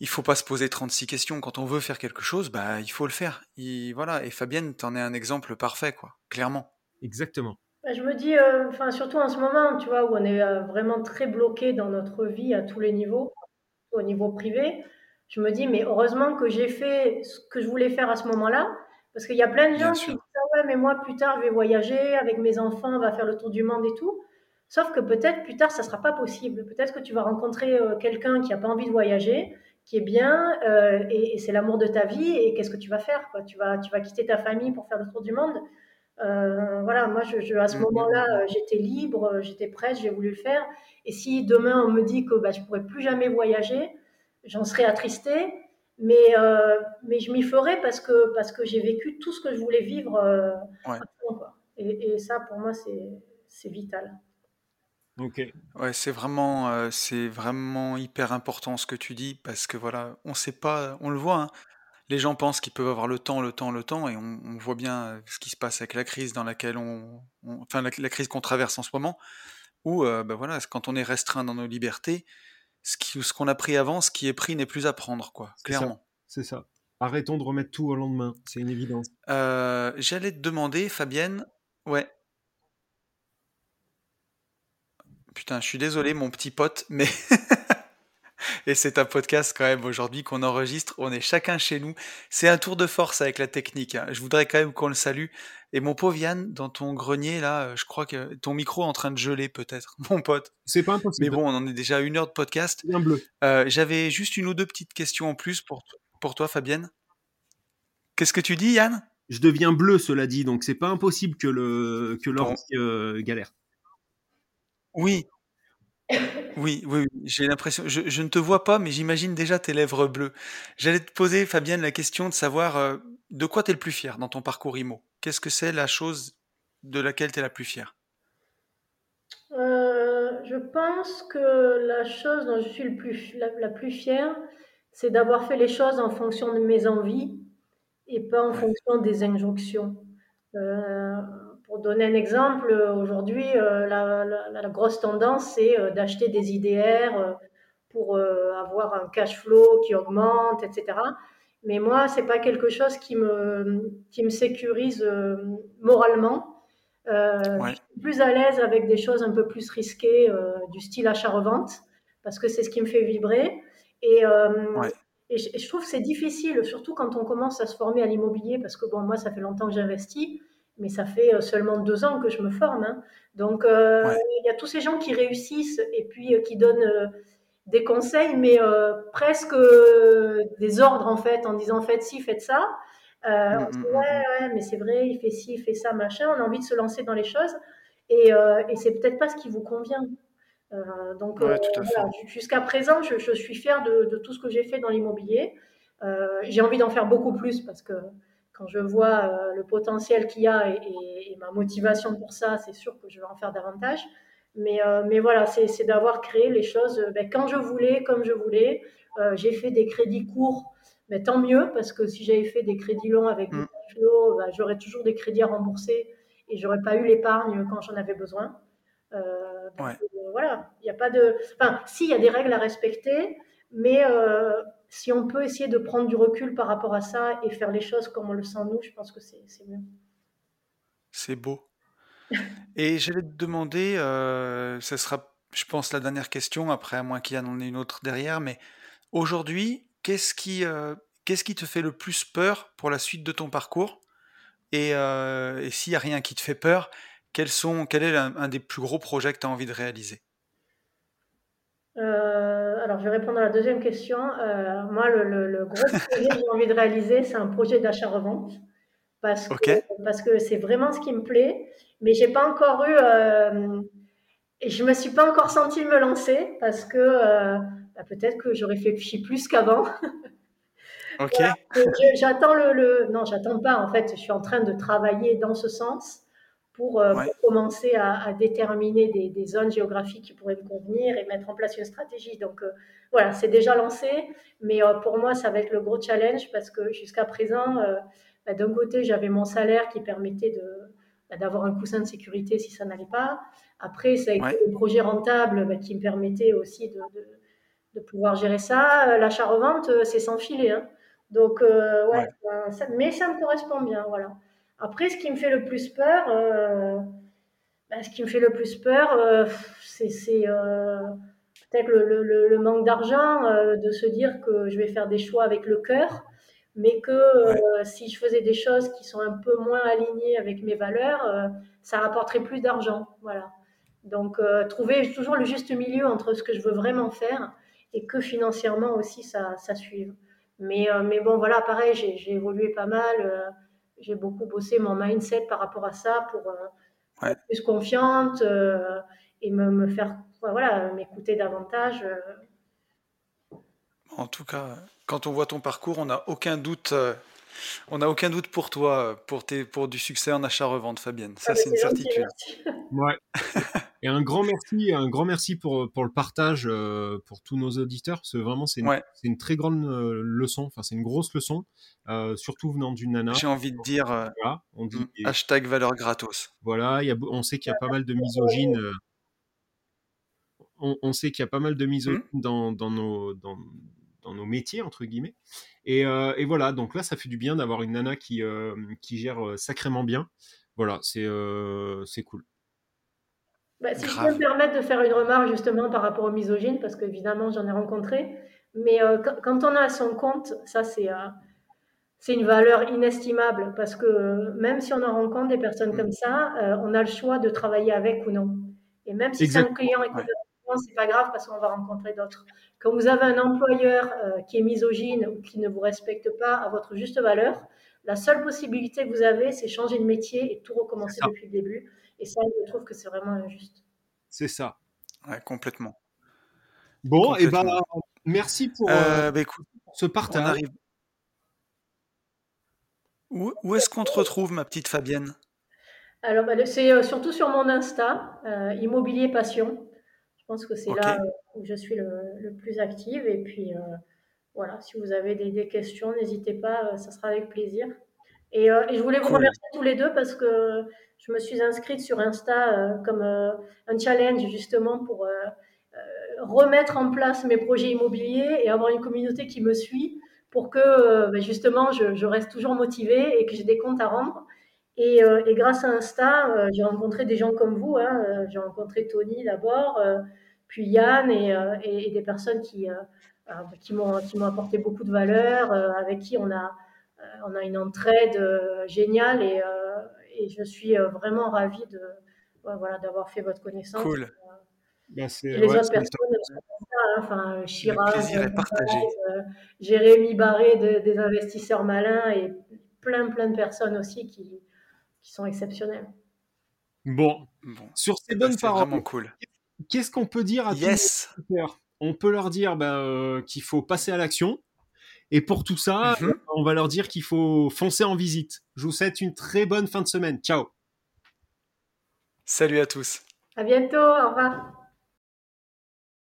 il faut pas se poser 36 questions. Quand on veut faire quelque chose, bah, il faut le faire. Et, voilà. Et Fabienne, tu en es un exemple parfait, quoi. Clairement.
Exactement.
Bah, je me dis, euh, enfin, surtout en ce moment, tu vois, où on est euh, vraiment très bloqué dans notre vie à tous les niveaux, au niveau privé. Je me dis, mais heureusement que j'ai fait ce que je voulais faire à ce moment-là, parce qu'il y a plein de gens qui disent, ah ouais, mais moi, plus tard, je vais voyager avec mes enfants, on va faire le tour du monde et tout. Sauf que peut-être plus tard, ça ne sera pas possible. Peut-être que tu vas rencontrer euh, quelqu'un qui n'a pas envie de voyager, qui est bien, euh, et, c'est l'amour de ta vie, et qu'est-ce que tu vas faire quoi? Tu, vas, tu vas quitter ta famille pour faire le tour du monde? Euh, voilà, moi, je, à ce mmh. moment-là, j'étais libre, j'étais prête, j'ai voulu le faire. Et si demain, on me dit que bah, je ne pourrai plus jamais voyager, j'en serais attristée. Mais, mais je m'y ferai parce que, parce que j'ai vécu tout ce que je voulais vivre. Et, et, ça, pour moi, c'est vital.
Ok.
Ouais, c'est vraiment, euh, c'est vraiment hyper important ce que tu dis parce que voilà, on sait pas, on le voit, hein. les gens pensent qu'ils peuvent avoir le temps, le temps, le temps, et on, voit bien euh, ce qui se passe avec la crise dans laquelle on, enfin la, crise qu'on traverse en ce moment, où euh, ben voilà, quand on est restreint dans nos libertés, ce qui, ce qu'on a pris avant, ce qui est pris n'est plus à prendre, quoi, clairement.
C'est ça. Arrêtons de remettre tout au lendemain, c'est une évidence.
j'allais te demander, Fabienne, ouais, Putain, je suis désolé, mon petit pote, mais. Et c'est un podcast quand même aujourd'hui qu'on enregistre. On est chacun chez nous. C'est un tour de force avec la technique. Hein. Je voudrais quand même qu'on le salue. Et mon pauvre Yann, dans ton grenier là, je crois que ton micro est en train de geler peut-être, mon pote.
C'est pas impossible.
Mais bon, on en est déjà à une heure de podcast.
Bien bleu.
Euh, j'avais juste une ou deux petites questions en plus pour, pour toi, Fabienne. Qu'est-ce que tu dis, Yann?
Je deviens bleu, cela dit, donc c'est pas impossible que le que l'ordi euh, galère.
Oui. Oui, oui, j'ai l'impression, je, ne te vois pas, mais j'imagine déjà tes lèvres bleues. J'allais te poser, Fabienne, la question de savoir euh, de quoi tu es le plus fier dans ton parcours IMO. Qu'est-ce que c'est la chose de laquelle tu es la plus fière?
Euh, Je pense que la chose dont je suis le plus, la, plus fière, c'est d'avoir fait les choses en fonction de mes envies et pas en fonction des injonctions. Euh, pour donner un exemple, aujourd'hui, euh, la, grosse tendance, c'est euh, d'acheter des IDR euh, pour avoir un cash flow qui augmente, etc. Mais moi, c'est pas quelque chose qui me, qui me sécurise moralement. Je suis plus à l'aise avec des choses un peu plus risquées, du style achat-revente, parce que c'est ce qui me fait vibrer. Et, et, je, et je trouve que c'est difficile, surtout quand on commence à se former à l'immobilier, parce que bon, moi, ça fait longtemps que j'investis mais ça fait euh, seulement deux ans que je me forme. Hein. Donc, euh, il y a tous ces gens qui réussissent et puis euh, qui donnent des conseils, mais presque des ordres en fait, en disant faites ci, faites ça. Mm, on se dit, mm, ouais, ouais, mais c'est vrai, il fait ci, il fait ça, machin. On a envie de se lancer dans les choses. et, et c'est peut-être pas ce qui vous convient. donc jusqu'à présent, je, je, suis fière de, de, tout ce que j'ai fait dans l'immobilier. j'ai envie d'en faire beaucoup plus parce que quand je vois le potentiel qu'il y a et, et, ma motivation pour ça, c'est sûr que je vais en faire davantage. Mais, mais voilà, c'est d'avoir créé les choses ben, quand je voulais, comme je voulais. j'ai fait des crédits courts mais tant mieux, parce que si j'avais fait des crédits longs avec des mm. flots, bah, j'aurais toujours des crédits à rembourser et j'aurais pas eu l'épargne quand j'en avais besoin. Euh, euh voilà, il n'y a pas de. Enfin, si, il y a des règles à respecter, mais euh, si on peut essayer de prendre du recul par rapport à ça et faire les choses comme on le sent nous, je pense que c'est mieux.
C'est beau. et j'allais te demander, euh, ce sera, je pense, la dernière question, après, à moins qu'il y en ait une autre derrière, mais aujourd'hui, qu'est-ce qui, euh, qu'est-ce qui te fait le plus peur pour la suite de ton parcours? Et, euh, s'il n'y a rien qui te fait peur, sont, quel est un, des plus gros projets que tu as envie de réaliser?
Euh, alors, je vais répondre à la deuxième question. moi, le, gros projet que j'ai envie de réaliser, c'est un projet d'achat-revente. Parce que, parce que c'est vraiment ce qui me plaît. Mais j'ai pas encore eu. et je me suis pas encore sentie me lancer parce que bah, peut-être que j'aurais réfléchi plus qu'avant.
Ok.
J'attends le, Non, j'attends pas. En fait, je suis en train de travailler dans ce sens pour, euh, commencer à, déterminer des, zones géographiques qui pourraient me convenir et mettre en place une stratégie. Donc euh, voilà, c'est déjà lancé. Mais euh, pour moi, ça va être le gros challenge parce que jusqu'à présent, bah, d'un côté, j'avais mon salaire qui permettait de bah, d'avoir un coussin de sécurité si ça n'allait pas. Après, ça a été le projet rentable qui me permettait aussi de de pouvoir gérer ça. L'achat-revente, c'est sans filet. Hein. Donc, euh, ouais, mais ça me correspond bien. Voilà. Après, ce qui me fait le plus peur, bah, ce qui me fait le plus peur, c'est peut-être le, manque d'argent, de se dire que je vais faire des choix avec le cœur, mais que si je faisais des choses qui sont un peu moins alignées avec mes valeurs, ça rapporterait plus d'argent. Voilà. Donc, trouver toujours le juste milieu entre ce que je veux vraiment faire et que financièrement aussi ça, ça suive. Mais, euh, mais bon, voilà, pareil, j'ai évolué pas mal. Euh, j'ai beaucoup bossé mon mindset par rapport à ça pour euh, être plus confiante et me, me, faire, voilà, m'écouter davantage.
En tout cas, quand on voit ton parcours, on n'a aucun doute. On n'a aucun doute pour toi, pour, tes, pour du succès en achat-revente, Fabienne. Ça, ah, c'est une certitude.
Ouais. Et un grand merci, un grand merci pour, pour le partage euh, pour tous nos auditeurs. Parce que vraiment, c'est une, une, très grande euh, leçon. Enfin, c'est une grosse leçon, euh, surtout venant d'une nana.
J'ai envie de dire on dit, mm, hashtag valeur gratos.
Voilà, y a, on sait qu'il y a pas mal de misogynes. On, on, sait qu'il y a pas mal de misogynes mm. dans, dans, nos, dans, dans, nos métiers, entre guillemets. Et, et, voilà, donc là, ça fait du bien d'avoir une nana qui, qui gère sacrément bien. Voilà, c'est c'est cool.
Bah, si je peux me permettre de faire une remarque justement par rapport aux misogynes, parce qu'évidemment j'en ai rencontré, mais euh, quand on a son compte, ça c'est euh, c'est une valeur inestimable, parce que euh, même si on en rencontre des personnes comme ça, on a le choix de travailler avec ou non. Et même si c'est un client et que c'est pas grave parce qu'on va rencontrer d'autres. Quand vous avez un employeur qui est misogyne ou qui ne vous respecte pas à votre juste valeur, la seule possibilité que vous avez, c'est changer de métier et tout recommencer depuis le début. Et ça, je trouve que c'est vraiment injuste.
C'est ça.
Ouais, complètement.
Bon, et eh ben merci pour, euh, euh, bah, ce partage. Arrive...
Où, où est-ce qu'on te retrouve, ma petite Fabienne?
Alors, bah, c'est euh, surtout sur mon Insta, Immobilier Passion. Je pense que c'est là où je suis le, plus active. Et puis, voilà, si vous avez des, des questions, n'hésitez pas, ça sera avec plaisir. Et, et je voulais vous remercier tous les deux parce que je me suis inscrite sur Insta euh, comme euh, un challenge justement pour euh, remettre en place mes projets immobiliers et avoir une communauté qui me suit pour que ben, justement je, reste toujours motivée et que j'ai des comptes à rendre. Et, grâce à Insta, j'ai rencontré des gens comme vous. Hein, j'ai rencontré Tony d'abord, puis Yann et, des personnes qui, qui m'ont apporté beaucoup de valeur, avec qui on a, on a une entraide géniale et, et je suis euh, vraiment ravie de, voilà, d'avoir fait votre connaissance.
Cool.
Euh, ben, les autres personnes, hein, enfin, Chirac, euh, Jérémy Barré des investisseurs malins et plein plein de personnes aussi qui, qui sont exceptionnelles.
Bon. Sur ces bonnes paroles.
vraiment cool.
Qu'est-ce qu'on peut dire à
yes.
tous les On peut leur dire bah, euh, qu'il faut passer à l'action. Et pour tout ça, mhm. on va leur dire qu'il faut foncer en visite. Je vous souhaite une très bonne fin de semaine. Ciao.
Salut à tous.
À bientôt. Au revoir.